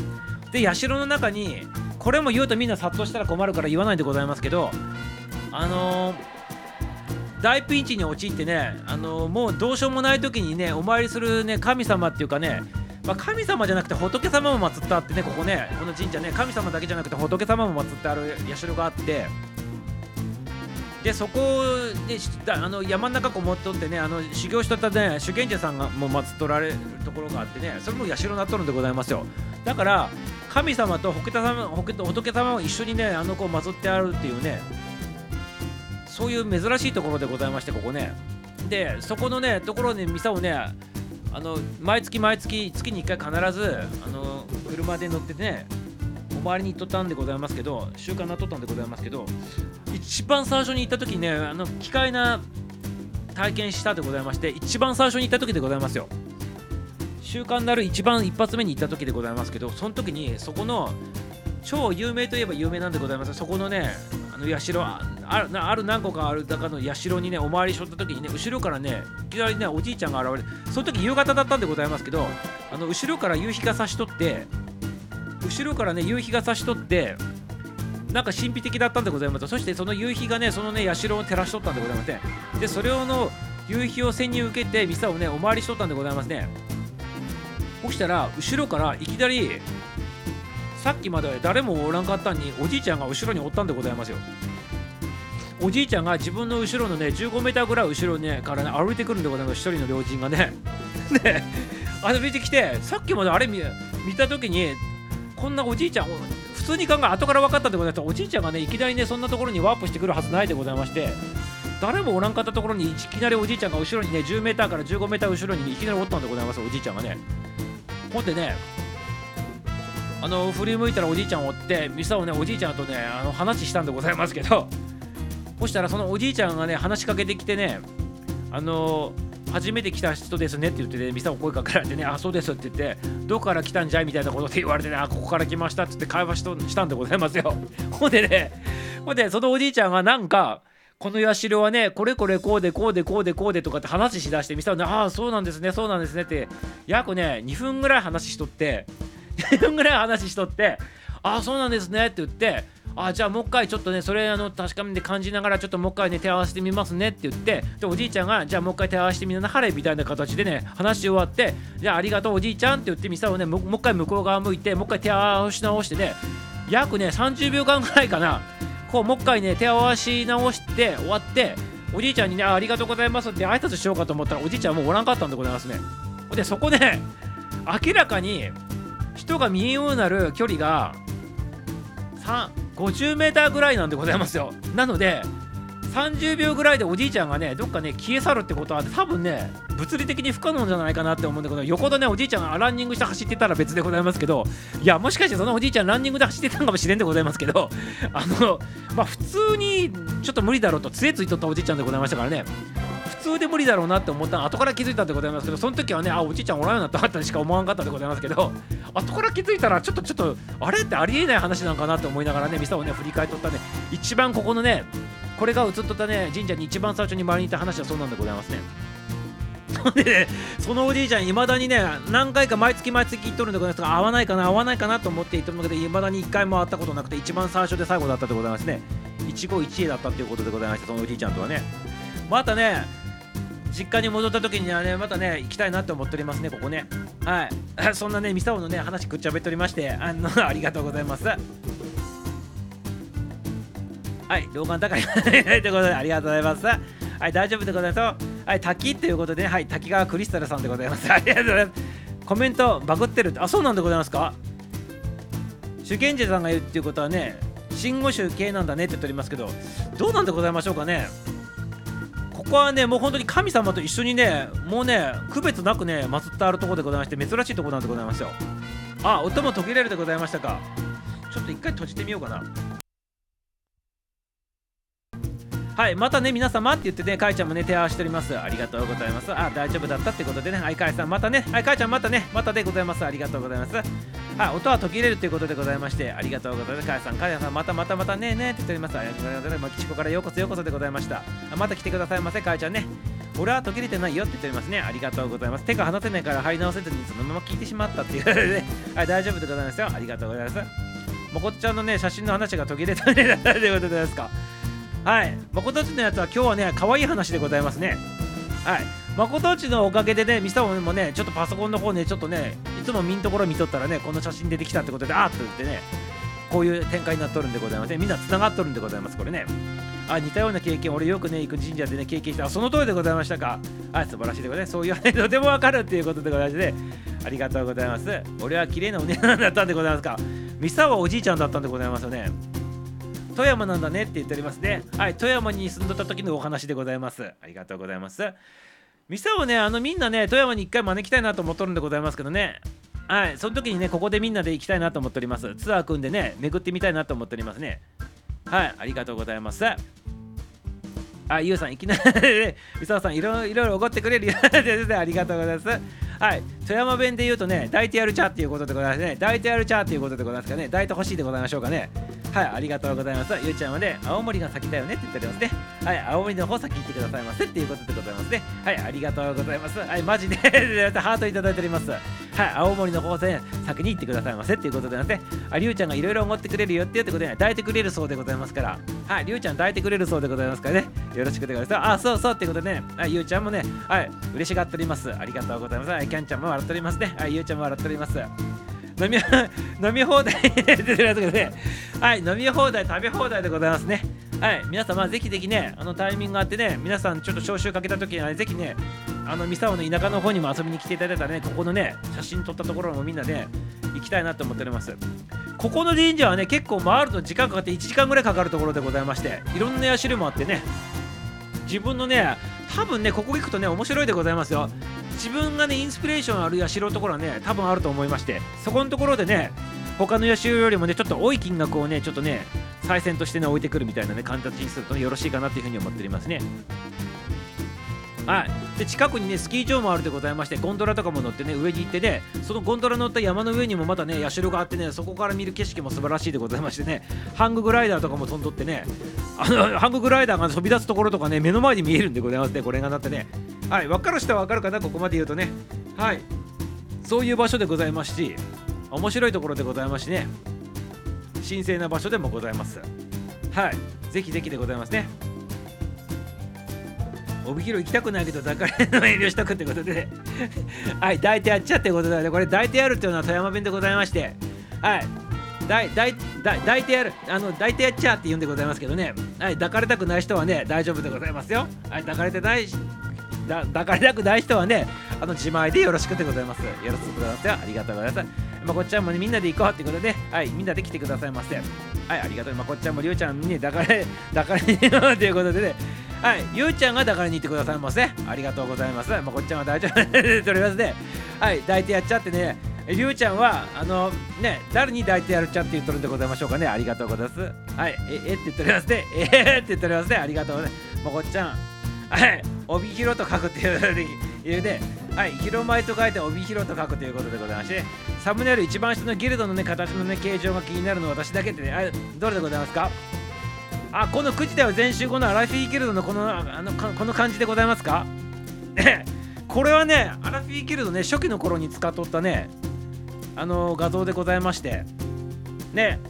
Speaker 1: で社の中にこれも言うとみんな殺到したら困るから言わないでございますけどあのー大ピンチに陥ってね、あのーもうどうしようもない時にねお参りするね神様っていうかね、まあ、神様じゃなくて仏様も祀ってあってねここねこの神社ね神様だけじゃなくて仏様も祀ってある社があってでそこでしだあの山の中こもっとってねあの修行しとったね修験者さんがもう祀っとられるところがあってねそれも社になっとるんでございますよ。だから神様と仏様仏仏様を一緒にねあの子を祀ってあるっていうねそういう珍しいところでございましてここね。でそこのねところにミサをねあの毎月毎月月に1回必ずあの車で乗ってねお参りに行っとったんでございますけど習慣なっとったんでございますけど一番最初に行った時にねあの奇怪な体験したでございまして一番最初に行った時でございますよ。習慣になる一番一発目に行った時でございますけどその時にそこの超有名といえば有名なんでございます。そこのねあの社あるある何個かある中の社にねお参りしとった時にね後ろからねいきなりねおじいちゃんが現れてその時夕方だったんでございますけどあの後ろから夕日が差しとって後ろからね夕日が差しとってなんか神秘的だったんでございます。そしてその夕日がねそのね社を照らしとったんでございません。でそれをの夕日を背に受けてミサをねお参りしとったんでございますね。そしたら後ろからいきなりさっきまで誰もおらんかったんにおじいちゃんが後ろにおったんでございますよ。おじいちゃんが自分の後ろのね15メーターぐらい後ろねからね歩いてくるんでございます。一人の老人がね。で 歩いてきてさっきまであれ見見た時にこんなおじいちゃん普通に考え後から分かったでございますおじいちゃんがねいきなりねそんなところにワープしてくるはずないでございまして誰もおらんかったところにいきなりおじいちゃんが後ろにね10メーターから15メーター後ろにいきなりおったんでございますおじいちゃんがね。ほんでねあの振り向いたらおじいちゃんを追ってミサをねおじいちゃんとねあの話したんでございますけどそしたらそのおじいちゃんがね話しかけてきてねあの初めて来た人ですねって言ってね、ミサを声かけられてね、あ、そうですって言って、どこから来たんじゃいみたいなことで言われてね、あ、ここから来ましたって言って会話したんでございますよ。ほんでね、ほんで、そのおじいちゃんがなんか、この社はね、これこれこうでこうでこうでこうでとかって話しだして、ミサはね、ああ、そうなんですね、そうなんですねって、約ね、2分ぐらい話しとって、2分ぐらい話しとって、ああ、そうなんですねって言って、あじゃあもう一回ちょっとねそれあの確かめて感じながらちょっともう一回ね手合わせてみますねって言ってでおじいちゃんがじゃあもう一回手合わせてみなはれみたいな形でね話し終わってじゃあありがとうおじいちゃんって言ってミサをねもう一回向こう側向いてもう一回手合わせ直してね約ね30秒間ぐらいかな。こうもう一回ね手合わせ直して終わっておじいちゃんにねありがとうございますって挨拶しようかと思ったらおじいちゃんもうおらんかったんでございますね。でそこで明らかに人が見えようになる距離が3 50m ぐらいなんでございますよ。なので30秒ぐらいでおじいちゃんがねどっかね消え去るってことは多分ね物理的に不可能じゃないかなって思うんだけど横でねおじいちゃんがランニングして走ってたら別でございますけどいやもしかしてそのおじいちゃんランニングで走ってたんかもしれんでございますけどあのまあ普通にちょっと無理だろうと杖ついとったおじいちゃんでございましたからね。通で無理だろうなって思ったの後から気づいたんでございますけどその時はねあおじいちゃんおらんようになったしか思わんかったでございますけど後から気づいたらちょっとちょっとあれってありえない話なんかなって思いながらね店をね振り返っとったね一番ここのねこれが映っとったね神社に一番最初に周りにいた話はそうなんでございますね。でね、そのおじいちゃん、いまだにね、何回か毎月毎月行っとるんでございますが、合わないかな、合わないかなと思って言ってるんだけど、いまだに1回も会ったことなくて、一番最初で最後だったでございますね。一期一会だったということでございまして、そのおじいちゃんとはね。またね、実家に戻った時にはねまたね行きたいなって思っておりますねここね。はい。そんなねミサオのね話くっちゃべっておりましてあの ありがとうございます。はい老眼高い。ということでありがとうございます。はい大丈夫でございますはい滝ということではい滝川クリスタルさんでございます。ありがとうございます。コメントバグってるあそうなんでございますか？主権者さんが言うっていうことはね信号集系なんだねって言っておりますけどどうなんでございましょうかね？ここはねもう本当に神様と一緒にねもうね区別なくね祀ってあるところでございまして珍しいところなんでございますよ。あ音も途切れるでございましたか。ちょっと一回閉じてみようかな。はいまたね皆様って言ってねかいちゃんもね手合わせております。ありがとうございます。あ大丈夫だったってことでね。はいかいさんまたね。はいかいちゃんまたね。またでございます。ありがとうございます。はい音は途切れるということでございましてありがとうございます。かいさんかいさんまたまたまたねえねえって言っております。ありがとうございます。まきちこからようこそようこそでございました。また来てくださいませかいちゃんね。俺は途切れてないよって言っておりますね。ありがとうございます。手が離せないから貼り直せずにそのまま聞いてしまったっていうね。はい大丈夫でございますよ。ありがとうございます。もこっちゃんのね写真の話が途切れたね。ということですか。はい。誠っちのやつは今日はね可愛い話でございますね。はい。誠っちのおかげでねミサオもねちょっとパソコンの方ねちょっとねいつも見んところ見とったらねこの写真出てきたってことであーっと言ってねこういう展開になっとるんでございますね。みんなつながっとるんでございますこれね。あ似たような経験俺よくね行く神社でね経験した。その通りでございましたか？はい素晴らしいでございます。そういうねとてもわかるっていうことでございましてありがとうございます。俺は綺麗なお姉さんだったんでございますか？ミサはおじいちゃんだったんでございますよね。富山なんだねって言っておりますねはい富山に住んでた時のお話でございますありがとうございます店をねあのみんなね富山に一回招きたいなと思っとるんでございますけどねはいその時にねここでみんなで行きたいなと思っておりますツアー組んでね巡ってみたいなと思っておりますねはいありがとうございますあ、ゆうさん、いきなりみさおさんいろいろ怒ってくれるよ です。ありがとうございます。はい。富山弁で言うとね、抱いてやる茶っていうことでございますね。抱いてやる茶っていうことでございますかね。抱いてほしいでございましょうかね。はい、ありがとうございます。ゆうちゃんはね、青森が先だよねって言っておりますね。はい、青森の方先行ってくださいませっていうことでございますね。はい、ありがとうございます。はい、マジで ハートいただいております。はい、青森の方で先に行ってくださいませっていうことでなんで、ありゅうちゃんがいろいろ思ってくれるよっていうことで、ね抱いてくれるそうでございますから、はい、りゅうちゃん抱いてくれるそうでございますからね、よろしくでございます。あ、そうそうってことでね、はい、ゆうちゃんもね、はい、嬉しがっております。ありがとうございます。はい、キャンちゃんも笑っておりますね。はい、ゆうちゃんも笑っております。飲み 飲み放題ではい飲み放題食べ放題でございますね。はい皆様ぜひぜひねあのタイミングがあってね皆さんちょっと招集かけた時には、ね、ぜひねあの三沢の田舎の方にも遊びに来ていただいたらねここのね写真撮ったところもみんなで、ね、行きたいなと思っております。ここの神社はね結構回ると時間かかって1時間ぐらいかかるところでございましていろんな社もあってね自分のね多分ねここ行くとね面白いでございますよ。自分がねインスピレーションあるや城のところはね多分あると思いましてそこのところでね他の吉よりもねちょっと多い金額をねちょっとね再選としてね置いてくるみたいなね形にすると、ね、よろしいかなというふうに思っておりますね。はい、で近くにねスキー場もあるでございましてゴンドラとかも乗ってね上に行ってねそのゴンドラ乗った山の上にもまたね社があってねそこから見る景色も素晴らしいでございましてねハンググライダーとかも飛んどってねあのハンググライダーが飛び出すところとかね目の前に見えるんでございますねこれがなってね。はい。分かる人は分かるかなここまで言うとね。はい。そういう場所でございますし面白いところでございますしね。神聖な場所でもございます。はい。ぜひぜひでございますね。帯広行きたくないけど抱かれの遠慮しとくってことで、はい抱いてやっちゃってことでこれ抱いてやるっていうのは富山弁でございまして。はい抱い抱い抱いてやる。あの抱いてやっちゃって言うんでございますけどね。はい抱かれたくない人はね大丈夫でございますよ。はい抱かれてないだ抱かれたくない人はねあの自前でよろしくでございますよろしくございありがとうございますまこっちゃんもねみんなで行こうってことではいみんなで来てくださいませはいありがとうまこっちゃんもりゅうちゃんに抱かれ抱 かれにということでねはい、ゆうちゃんが抱かれに行ってくださいませ。ありがとうございます。ま、こっちゃんは大丈夫でとりますね。はい、抱いてやっちゃってね。りゅうちゃんは、あの、ね、誰に抱いてやるちゃって言っとるんでございましょうかね。ありがとうございます。はい、え、えって言っておりますね。えー、って言っておりますね。ありがとうございます。まこっちゃん。はい、帯広と書くっていうね、はい、広前と書いて帯広と書くということでございまして、サムネイル一番下のギルドのね、形のね、形状が気になるのは私だけでね、あどれでございますか？あこの9時台は前週後のアラフィーギルドのこのあのこの感じでございますか？これはねアラフィーギルドね初期の頃に使っとったねあの画像でございましてね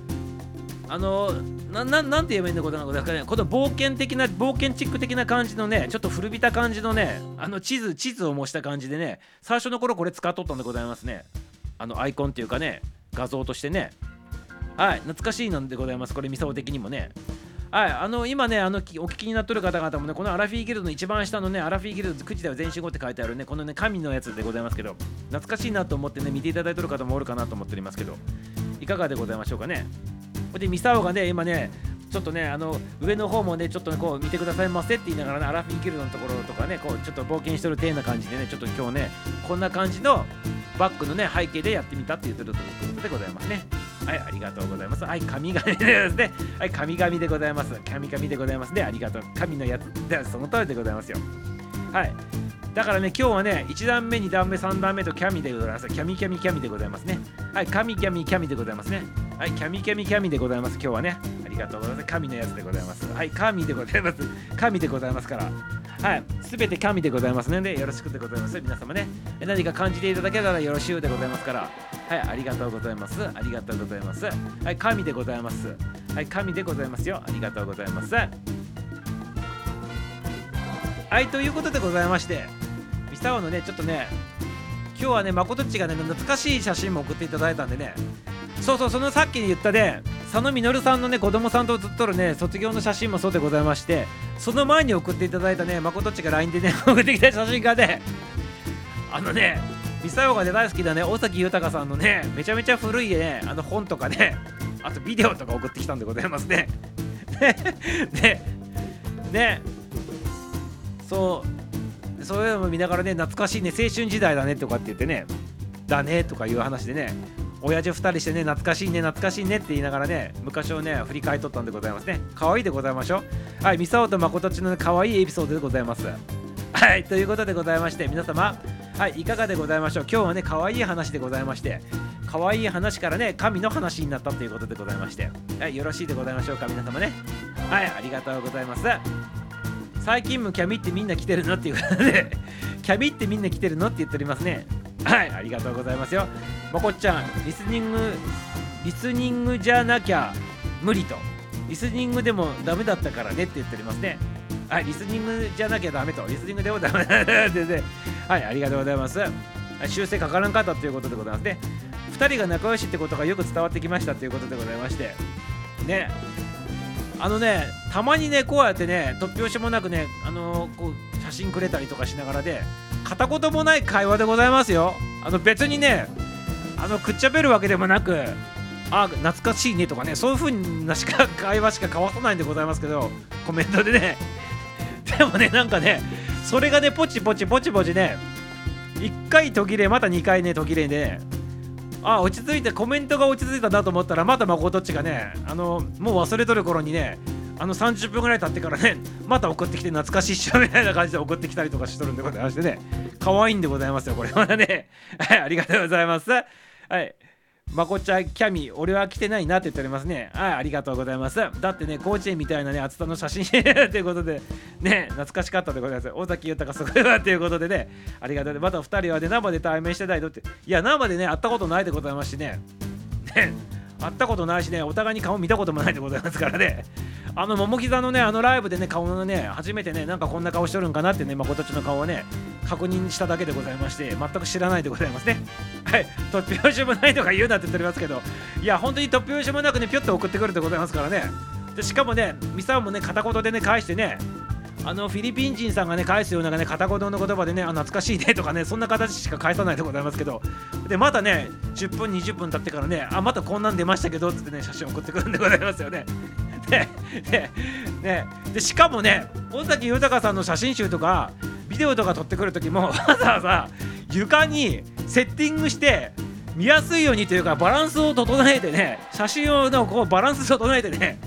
Speaker 1: あのなななんて言えばいいんでございますかねこの冒険的な冒険チック的な感じのねちょっと古びた感じのねあの地図地図を模した感じでね最初の頃これ使っとったんでございますね。あのアイコンっていうかね画像としてね。はい懐かしいのでございますこれミサオ的にもね。はい、あの今ね、あのお聞きになってる方々もね、このアラフィーギルドの一番下のね、アラフィーギルド9時では全集合って書いてあるね、このね、神のやつでございますけど、懐かしいなと思ってね、見ていただいてる方もおるかなと思っておりますけど、いかがでございましょうかね。で、ミサオがね、今ね、ちょっとね、あの上の方もね、ちょっと、ね、こう見てくださいませって言いながらね、アラフィーギルドのところとかね、こうちょっと冒険してる体な感じでね、ちょっと今日ね、こんな感じのバックのね、背景でやってみたって言ってるということでございますね。はい、ありがとうございます。はい、神々ですね。はい、神々でございます。神々でございますね。ありがとう。神のやつでその通りでございますよ。はい。だからね、今日はね、1段目、2段目、3段目とキャミでございます。キャミキャミキャミでございますね。はい、神キャミキャミでございますね。はい、キャミキャミキャミでございます。今日はね。ありがとうございます。神のやつでございます。はい、神でございます。神でございますから。はい、すべて神でございますので、よろしくでございます。皆様ね、何か感じていただけたらよろしゅうでございますから。はい、ありがとうございます。ありがとうございます。はい、神でございます。はい、神でございますよ。ありがとうございます。はい、ということでございまして、ミサオのね、ちょっとね、今日はね、まことっちがね、懐かしい写真も送っていただいたんでね、そうそう、そのさっき言ったね、佐野実さんのね、子供さんと写っとるね、卒業の写真もそうでございまして、その前に送っていただいたね、まことっちが LINE でね、送ってきた写真がね、あのね、ミサオがね大好きだね大崎豊さんのねめちゃめちゃ古いねあの本とかねあとビデオとか送ってきたんでございますね。ねねそうそういうのも見ながらね懐かしいね青春時代だねとかって言ってねだねとかいう話でね親父2人してね懐かしいね懐かしいねって言いながらね昔をね振り返っとったんでございますね可愛いでございましょうはいミサオと誠ちの、可愛いエピソードでございますはいということでございまして皆様はい、いかがでございましょう今日はね、可愛い話でございまして、可愛い話からね、神の話になったということでございまして、はい、よろしいでございましょうか、皆様ね。はい、ありがとうございます。最近もキャミってみんな来てるのっていうことで、キャミってみんな来てるのって言っておりますね。はい、ありがとうございますよ。まこっちゃん、リスニング、リスニングじゃなきゃ無理と。リスニングでもダメだったからねって言っておりますね。はい、リスニングじゃなきゃダメと。リスニングでもダメだってね。はい、ありがとうございます。修正かからんかったということでございますね。2人が仲良しってことがよく伝わってきましたということでございまして。ね。あのね、たまにね、こうやってね、突拍子もなくね、あのー、こう写真くれたりとかしながらで、片言もない会話でございますよ。あの別にね、あのくっちゃべるわけでもなく、あ懐かしいねとかね、そういう風なしか会話しか交わさないんでございますけど、コメントでね。でもね、なんかね、それがね、ポチポチポチポチね、1回途切れ、また2回ね、途切れで、あ落ち着いてコメントが落ち着いたなと思ったらまたまことっちがねあのもう忘れとる頃にねあの30分ぐらい経ってからねまた送ってきて懐かしいっしょみたいな感じで送ってきたりとかしとるんでございましてね可愛いんでございますよこれ。はねありがとうございます。はい。まこちゃんキャミ俺は来てないなって言っておりますね。はいありがとうございます。だってね甲子園みたいなね厚田の写真 ということでね懐かしかったでございます。尾崎豊すごいわということでねありがとう。また2人はね生で対面してないとっていや生でね会ったことないでございますしね。ね。会ったことないしねお互いに顔見たこともないでございますからね。あの桃膝のねあのライブでね顔のね初めてねなんかこんな顔しとるんかなってね誠っちの顔をね確認しただけでございまして全く知らないでございますね。はい。突拍子もないとか言うなって言っておりますけどいや本当に突拍子もなくねピュッと送ってくるでございますからね。でしかもねミサオもね片言でね返してねあのフィリピン人さんがね返すようなね片言の言葉でねあ懐かしいねとかねそんな形しか返さないでございますけどでまたね10分20分経ってからねあまたこんなん出ましたけどってね写真送ってくるんでございますよね。ねねねでしかもね尾崎豊さんの写真集とかビデオとか撮ってくる時もわざわざ床にセッティングして見やすいようにというかバランスを整えてね写真をのこうバランス整えてね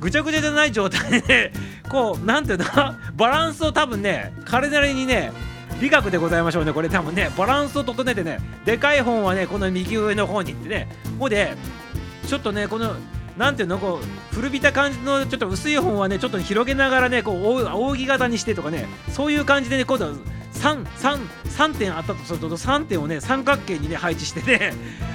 Speaker 1: ぐちゃぐちゃじゃない状態でこうなんていうの？バランスを多分ね彼なりにね美学でございましょうねこれ。多分ねバランスを整えてねでかい本はねこの右上の方に行ってね。ここでちょっとねこのなんていうのこう古びた感じのちょっと薄い本はねちょっと広げながらねこう扇形にしてとかねそういう感じでね今度 3, 3, 3点あったとすると3点をね三角形にね配置してね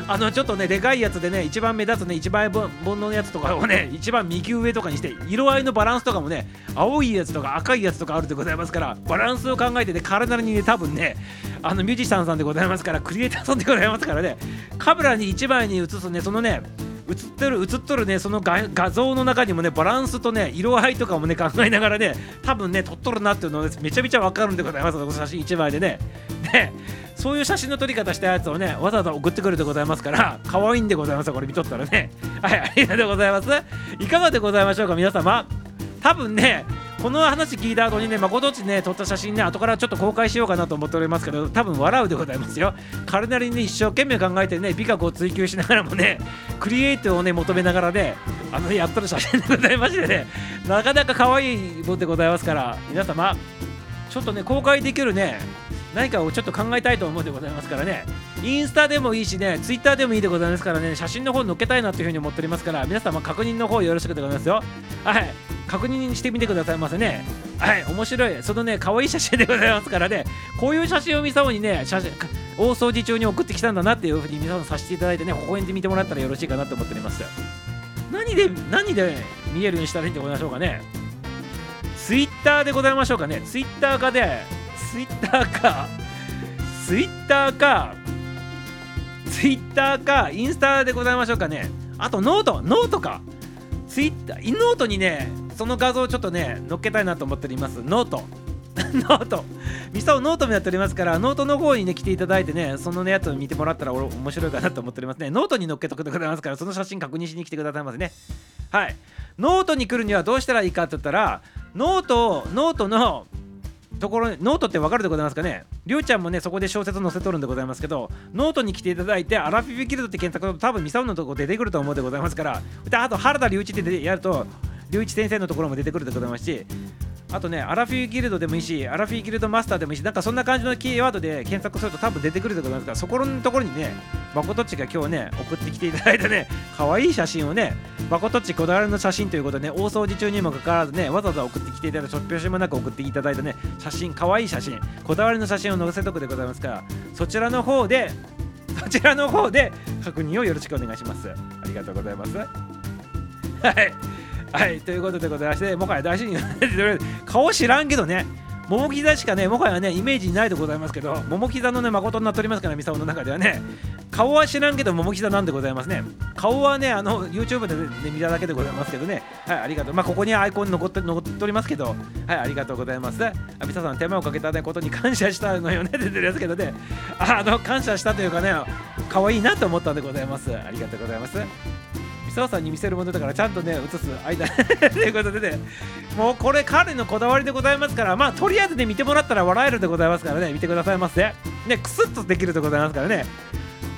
Speaker 1: あのちょっとねでかいやつでね一番目立つね一番煩悩のやつとかをね一番右上とかにして色合いのバランスとかもね青いやつとか赤いやつとかあるでございますからバランスを考えてね体にね多分ねあのミュージシャンさんでございますからクリエイターさんでございますからねカメラに1枚に映すねそのね映ってる映っとるねその画像の中にもねバランスとね色合いとかもね考えながらね多分ね撮っとるなっていうのを、ね、めちゃめちゃ分かるんでございます。この写真1枚でね。でそういう写真の撮り方したやつをねわざわざ送ってくるでございますから可愛いんでございます。これ見とったらね。はいありがとうございます。いかがでございましょうか皆様。多分ねこの話聞いた後にね、まことちね、撮った写真ね、後からちょっと公開しようかなと思っておりますけど、多分笑うでございますよ。彼なりに、一生懸命考えてね、美学を追求しながらもね、クリエイトをね、求めながらね、あの、やっとる写真でございましてね、なかなか可愛いもんでございますから、皆様、ちょっとね、公開できるね、何かをちょっと考えたいと思うでございますからね、インスタでもいいしね、ツイッターでもいいでございますからね、写真の方載っけたいなというふうに思っておりますから、皆様確認の方よろしくでございますよ。はい。確認してみてくださいませね。はい、面白い。そのね、可愛い写真でございますからね、こういう写真を見さおにね、写真大掃除中に送ってきたんだなっていうふうに皆さんさせていただいてね、微笑んで見てもらったらよろしいかなと思っております。何で、何で見えるようにしたらいいんでございましょうかね。ツイッターでございましょうかね。ツイッターかで、ツイッターか、ツイッターか、ツイッターか、インスタでございましょうかね。あとノート、ノートか。ツイッター、ノートにね、その画像をちょっとね、載っけたいなと思っております。ノート。ノート。ミサオノートもやっておりますから、ノートの方にね、来ていただいてね、そのね、やつを見てもらったら面白いかなと思っておりますね。ノートに載っけとくでございますから、その写真確認しに来てくださいませね。はい。ノートに来るにはどうしたらいいかって言ったら、ノートを、ノートのところノートってわかるでございますかね？りょうちゃんもねそこで小説載せとるんでございますけどノートに来ていただいてアラフィフギルドって検索すると多分ミサオのとこ出てくると思うでございますからであと原田隆一ってやると隆一先生のところも出てくるでございますしあとね、アラフィーギルドでもいいし、アラフィーギルドマスターでもいいし、なんかそんな感じのキーワードで検索すると多分出てくるでございますから、そこのところにね、まことっちが今日ね、送ってきていただいたね、可愛いい写真をね、まことっちこだわりの写真ということでね、大掃除中にもかかわらずね、わざわざ送ってきていただいた、ちょっぴょしもなく送っていただいたね、写真、可愛い写真、こだわりの写真を載せとくでございますから、そちらの方で、そちらの方で確認をよろしくお願いします。ありがとうございます。はい。はい、ということでございまして、もはや大事に 顔知らんけどね、桃膝しかね、もはやね、イメージないでございますけど、桃膝のね、誠になっておりますから、ミサオの中ではね、顔は知らんけど、桃膝なんでございますね。顔はね、あの、YouTube で、ね、見ただけでございますけどね、はい、ありがとう。まあ、ここにアイコン残って残っておりますけど、はい、ありがとうございます。あミサさん、手間をかけた、ね、ことに感謝したのよねってるやつけどね、あの、感謝したというかね、可愛いなと思ったんでございます。ありがとうございます。澤さんに見せるものだからちゃんとね映す間。ということでねもうこれ彼のこだわりでございますからまあとりあえずね見てもらったら笑えるでございますからね見てくださいませ。ねクスッとできるでございますからね。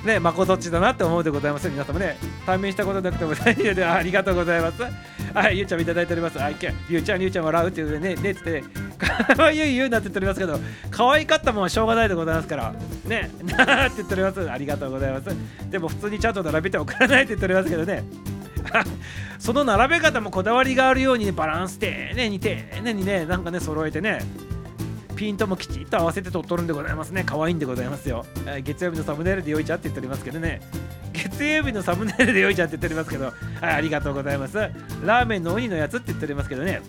Speaker 1: ねまこどっちだなって思うでございます。皆様ね対面したことなくても大丈夫でありがとうございます。はいゆうちゃんもいただいております。あいけゆうちゃん。ゆうちゃん笑うっていうね。ねっつって。かわいいゆうなって言っておりますけど可愛かったもんはしょうがないでございますから。ね。なーって言っております。ありがとうございます。でも普通にちゃんと並べて送らないって言っておりますけどね。その並べ方もこだわりがあるようにねバランス丁寧に丁寧にねなんかね揃えてね。ピントもきちっと合わせて撮っとるんでございますね。可愛いんでございますよ。えー月曜日のサムネイルでよいちゃって言っておりますけどね。月曜日のサムネイルでよいちゃって言っておりますけど はいありがとうございます。ラーメンの鬼のやつって言っておりますけどね。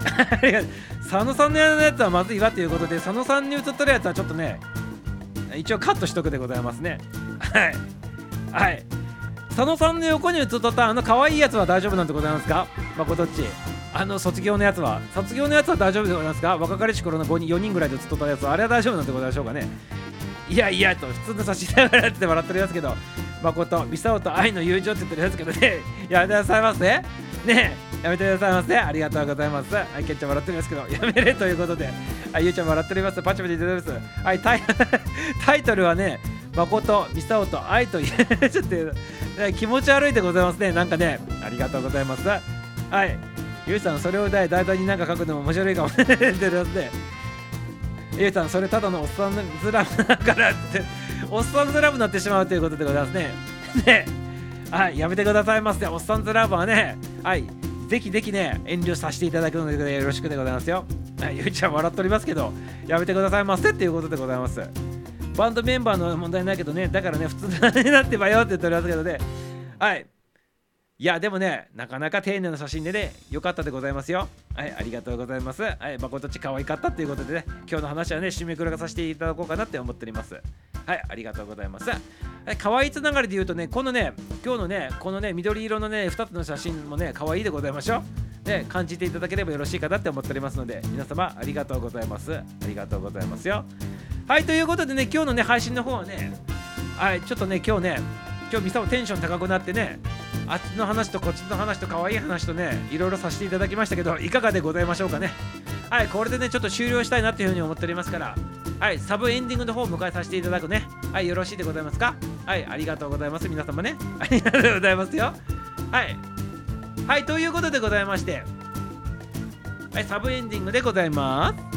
Speaker 1: 佐野さんのやつはまずいわということで佐野さんに映っとるやつはちょっとね一応カットしとくでございますね。はい。はい。佐野さんの横に映っとったあの可愛いやつは大丈夫なんでございますか？まこどっち。あの卒業のやつは卒業のやつは大丈夫でございますか若かりし頃の5人4人ぐらいで写っとったやつはあれは大丈夫なんでございましょうかね。いやいやと普通の差しながらって笑ってるやつけど誠ミサオと愛の友情って言ってるやつけどね。やめてくださいませ。ねねやめてくださいませ。ありがとうございます。はいケンちゃん笑ってるんですけどやめれということで。はいゆうちゃん笑っておりますパチパチいただきます。はいタイ タイトルはね誠ミサオと愛というちょっと、気持ち悪いでございますね。なんかねありがとうございます。はい。ゆうさんそれを題題材になんか書くのも面白いかもしれないで。ゆうさんそれただのおっさんずラブだからっておっさんずラブになってしまうということでございますね。ね。はいやめてくださいませ。おっさんずラブはねはいぜひぜひね遠慮させていただくのでよろしくでございますよ。はいゆうちゃん笑っておりますけどやめてくださいませっていうことでございます。バンドメンバーの問題ないけどねだからね普通になってばよって言っておりますけどね。はい。いやでもねなかなか丁寧な写真でね良かったでございますよ。はいありがとうございます。はい誠っち可愛かったということでね今日の話はね締めくくらさせていただこうかなって思っております。はいありがとうございます。はい可愛いつながりで言うとねこのね今日のねこのね緑色のね2つの写真もね可愛いでございましょう。ね感じていただければよろしいかなって思っておりますので皆様ありがとうございます。ありがとうございますよ。はいということでね今日のね配信の方はねはいちょっとね今日ね今日ミサもテンション高くなってねあっちの話とこっちの話と可愛い話とねいろいろさせていただきましたけどいかがでございましょうかね。はいこれでねちょっと終了したいなっていうふうに思っておりますからはいサブエンディングの方を迎えさせていただくね。はいよろしいでございますか？はいありがとうございます。皆様ね。ありがとうございますよ。はい。はいということでございましてはいサブエンディングでございます。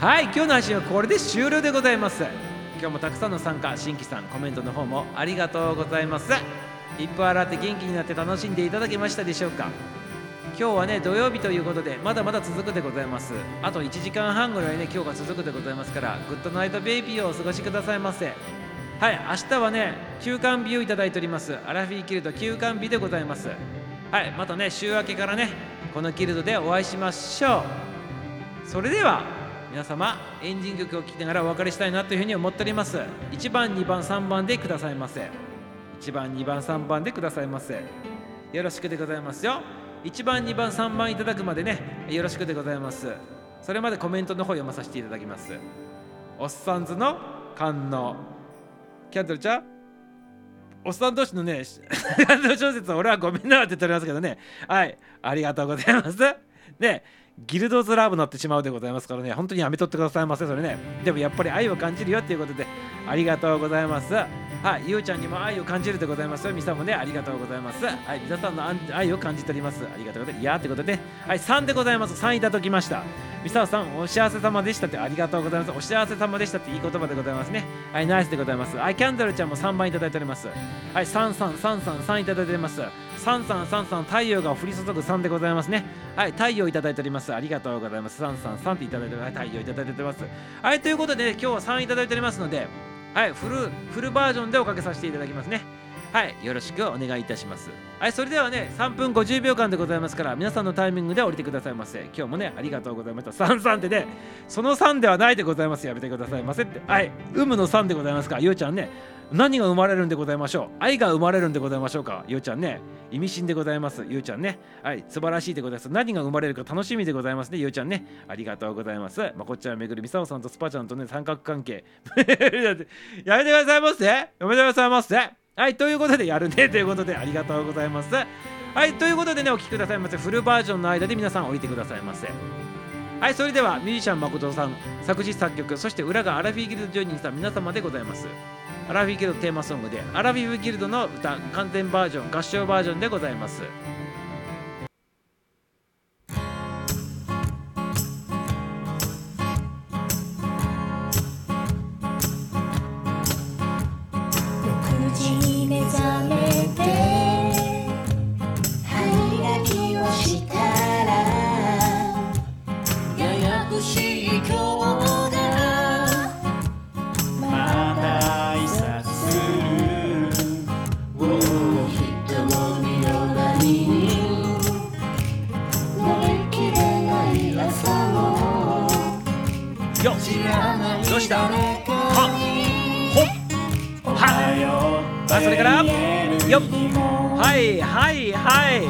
Speaker 1: はい今日の配信はこれで終了でございます。今日もたくさんの参加新規さんコメントの方もありがとうございます。いっぱい洗って元気になって楽しんでいただけましたでしょうか。今日はね土曜日ということでまだまだ続くでございます。あと1時間半ぐらいね今日が続くでございますからグッドナイトベイビーをお過ごしくださいませ。はい明日はね休館日をいただいております。アラフィーキルト休館日でございます。はいまたね週明けからねこのキルトでお会いしましょう。それでは皆様エンディング曲を聴きながらお別れしたいなというふうに思っております。1番2番3番でくださいませ。1番2番3番でくださいませ。よろしくでございますよ。1番2番3番いただくまでねよろしくでございます。それまでコメントの方読まさせていただきます。おっさんずの観音。キャンドルちゃん？おっさん同士のね 感動小説は俺はごめんなって言っておりますけどね。はい。ありがとうございます。ね。ギルドズラブになってしまうでございますからね。本当にやめとってくださいませそれね。でもやっぱり愛を感じるよっていうことでありがとうございます。はいゆうちゃんにも愛を感じるでございますよ。みさもねありがとうございます。はい皆ささんの愛を感じております。ありがとうございます。いやーってことではい3でございます。3いただきました。みささんお幸せ様でしたってありがとうございます。お幸せ様でしたっていい言葉でございますね。はいナイスでございます。はいキャンドルちゃんも3番いただいております。はい33333いただいております。3333太陽が降り注ぐ3でございますね。はい太陽いただいております。ありがとうございます。333っていただいておりますはい太陽いただいております。はいということで、ね、今日は3いただいておりますのではいフルフルバージョンでおかけさせていただきますね。はいよろしくお願いいたします。はいそれではね3分50秒間でございますから皆さんのタイミングで降りてくださいませ。今日もねありがとうございました。33ってねその3ではないでございます。やめてくださいませって。はい有無の3でございますか？ゆうちゃんね何が生まれるんでございましょう？愛が生まれるんでございましょうか？ゆうちゃんね意味深でございます。ゆうちゃんね。はい素晴らしいでございます。何が生まれるか楽しみでございますね。ゆうちゃんね。ありがとうございます。まあ、こっちはめぐるみさおさんとスパちゃんとね三角関係。やめてくださいませ。やめてくださいませはいということでやるね。ということでありがとうございます。はいということでねお聴きくださいませ。フルバージョンの間で皆さん降りてくださいませ。はいそれではミュージシャン誠さん作詞作曲そして裏がアラフィーギルドジョニーさん皆様でございます。アラフィーギルドテーマソングでアラフィフギルドの歌完全バージョン合唱バージョンでございます。それからよっはいはいはい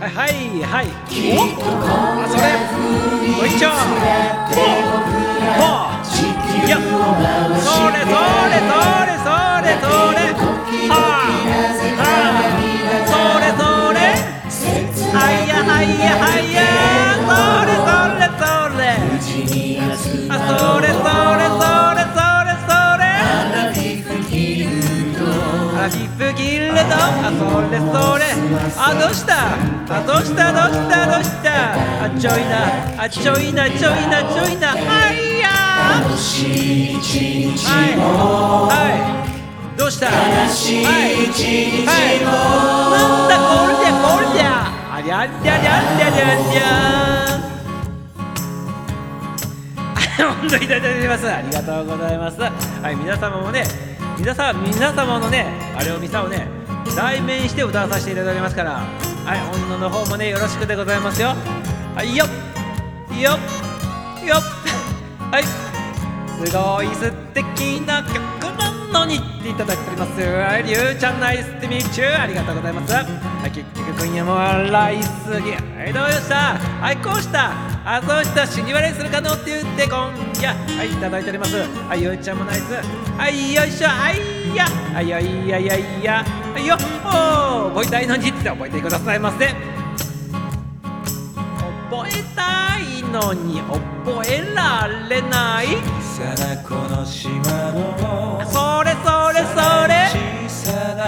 Speaker 1: はいはいはい。おあそれ。ご一丁ほほよっ。それそれそれそれそれ。はあはあ。それそれ。はいやはいやはいや。それそれそれ。あそれそれそれ。ルドあそれそれ。あどうした？あどうした？どうした？どうした？あちょいなあちょいな。ちょいなちょいなはい。やはい。はいどうした？はい。はい。なんだこれじゃこれじゃありゃりゃりゃりゃりゃりゃ本当にいただいてます。ありがとうございます。はい皆様もね皆さん皆様のねあれを見さをね代弁して歌わさせていただきますからはい女の方もねよろしくでございますよ。はいよっよっよっ。はい。すごい素敵な曲。なのにっていただいております。はいりゅうちゃんナイステミーチューありがとうございます。はい結局今夜も笑いすぎはいどうした？はいこうしたあそうした死に笑いするかのって言って今夜はいいただいております。はいゆうちゃんもナイス。はいよいしょ。はいや。はいよいやいやいや。はいよおー。覚えたいのにって覚えてくださいませ覚えたいのに覚えられない。
Speaker 2: 小さなこの島の
Speaker 1: それそれ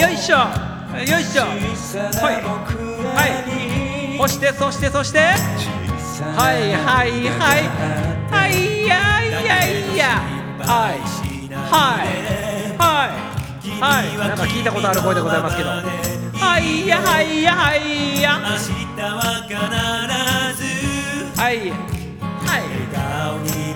Speaker 1: よいしょ。よいしょ。はい。はい
Speaker 2: に。
Speaker 1: そしてそしてそして。はいはいはい。はいやいやいやはいはい。はいはい。なんか聞いたことある声でござい。ますけどはいやはい。やはい。や
Speaker 2: は
Speaker 1: いはい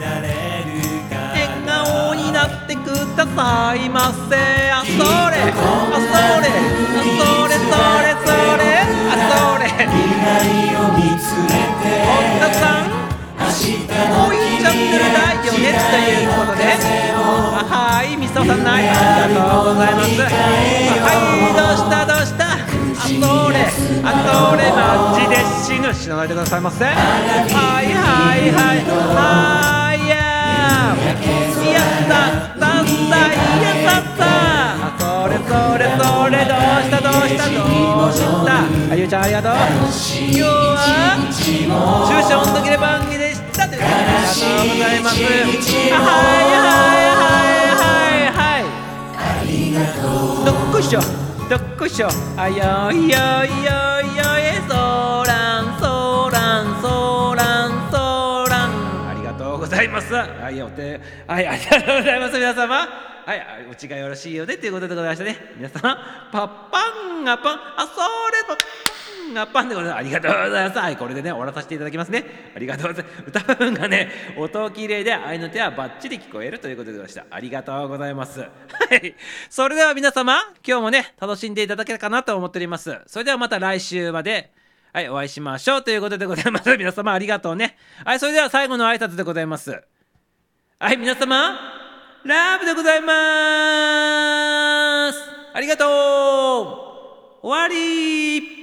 Speaker 1: くださいませあそれ。あそれ。あそれそれそれ。あそれ。
Speaker 2: 未来を見つめて
Speaker 1: 本田さん。
Speaker 2: 明日
Speaker 1: こう言っちゃってるだよね。ということで。はい。みそさんないありがとうございます。はい。どうしたどうした。あそれ。あそれマジで死ぬ。死なないでくださいませ。はいはいはい。はいやいやさささいやささあそれそれそれどうしたどうしたどうしたあゆうちゃんありがとう今日は中小の時の番組でしたということでありがとうございますあはいはいはいはいどっこいしょどっこいしょあよいよいよはいお手はいありがとうございます皆様。はいあお家がよろしいようでということでございましたね。皆様パッパンがパン。あそれパッパンがパンでございます。ありがとうございます。はいこれでね終わらさせていただきますね。ありがとうございます。歌部分がね音綺麗で愛の手はバッチリ聞こえるということでございました。ありがとうございます。はい。それでは皆様今日もね楽しんでいただけたかなと思っております。それではまた来週まではい、お会いしましょうということでございます。皆様ありがとうね。はい、それでは最後の挨拶でございます。はい、皆様、ラブでございます。ありがとう終わり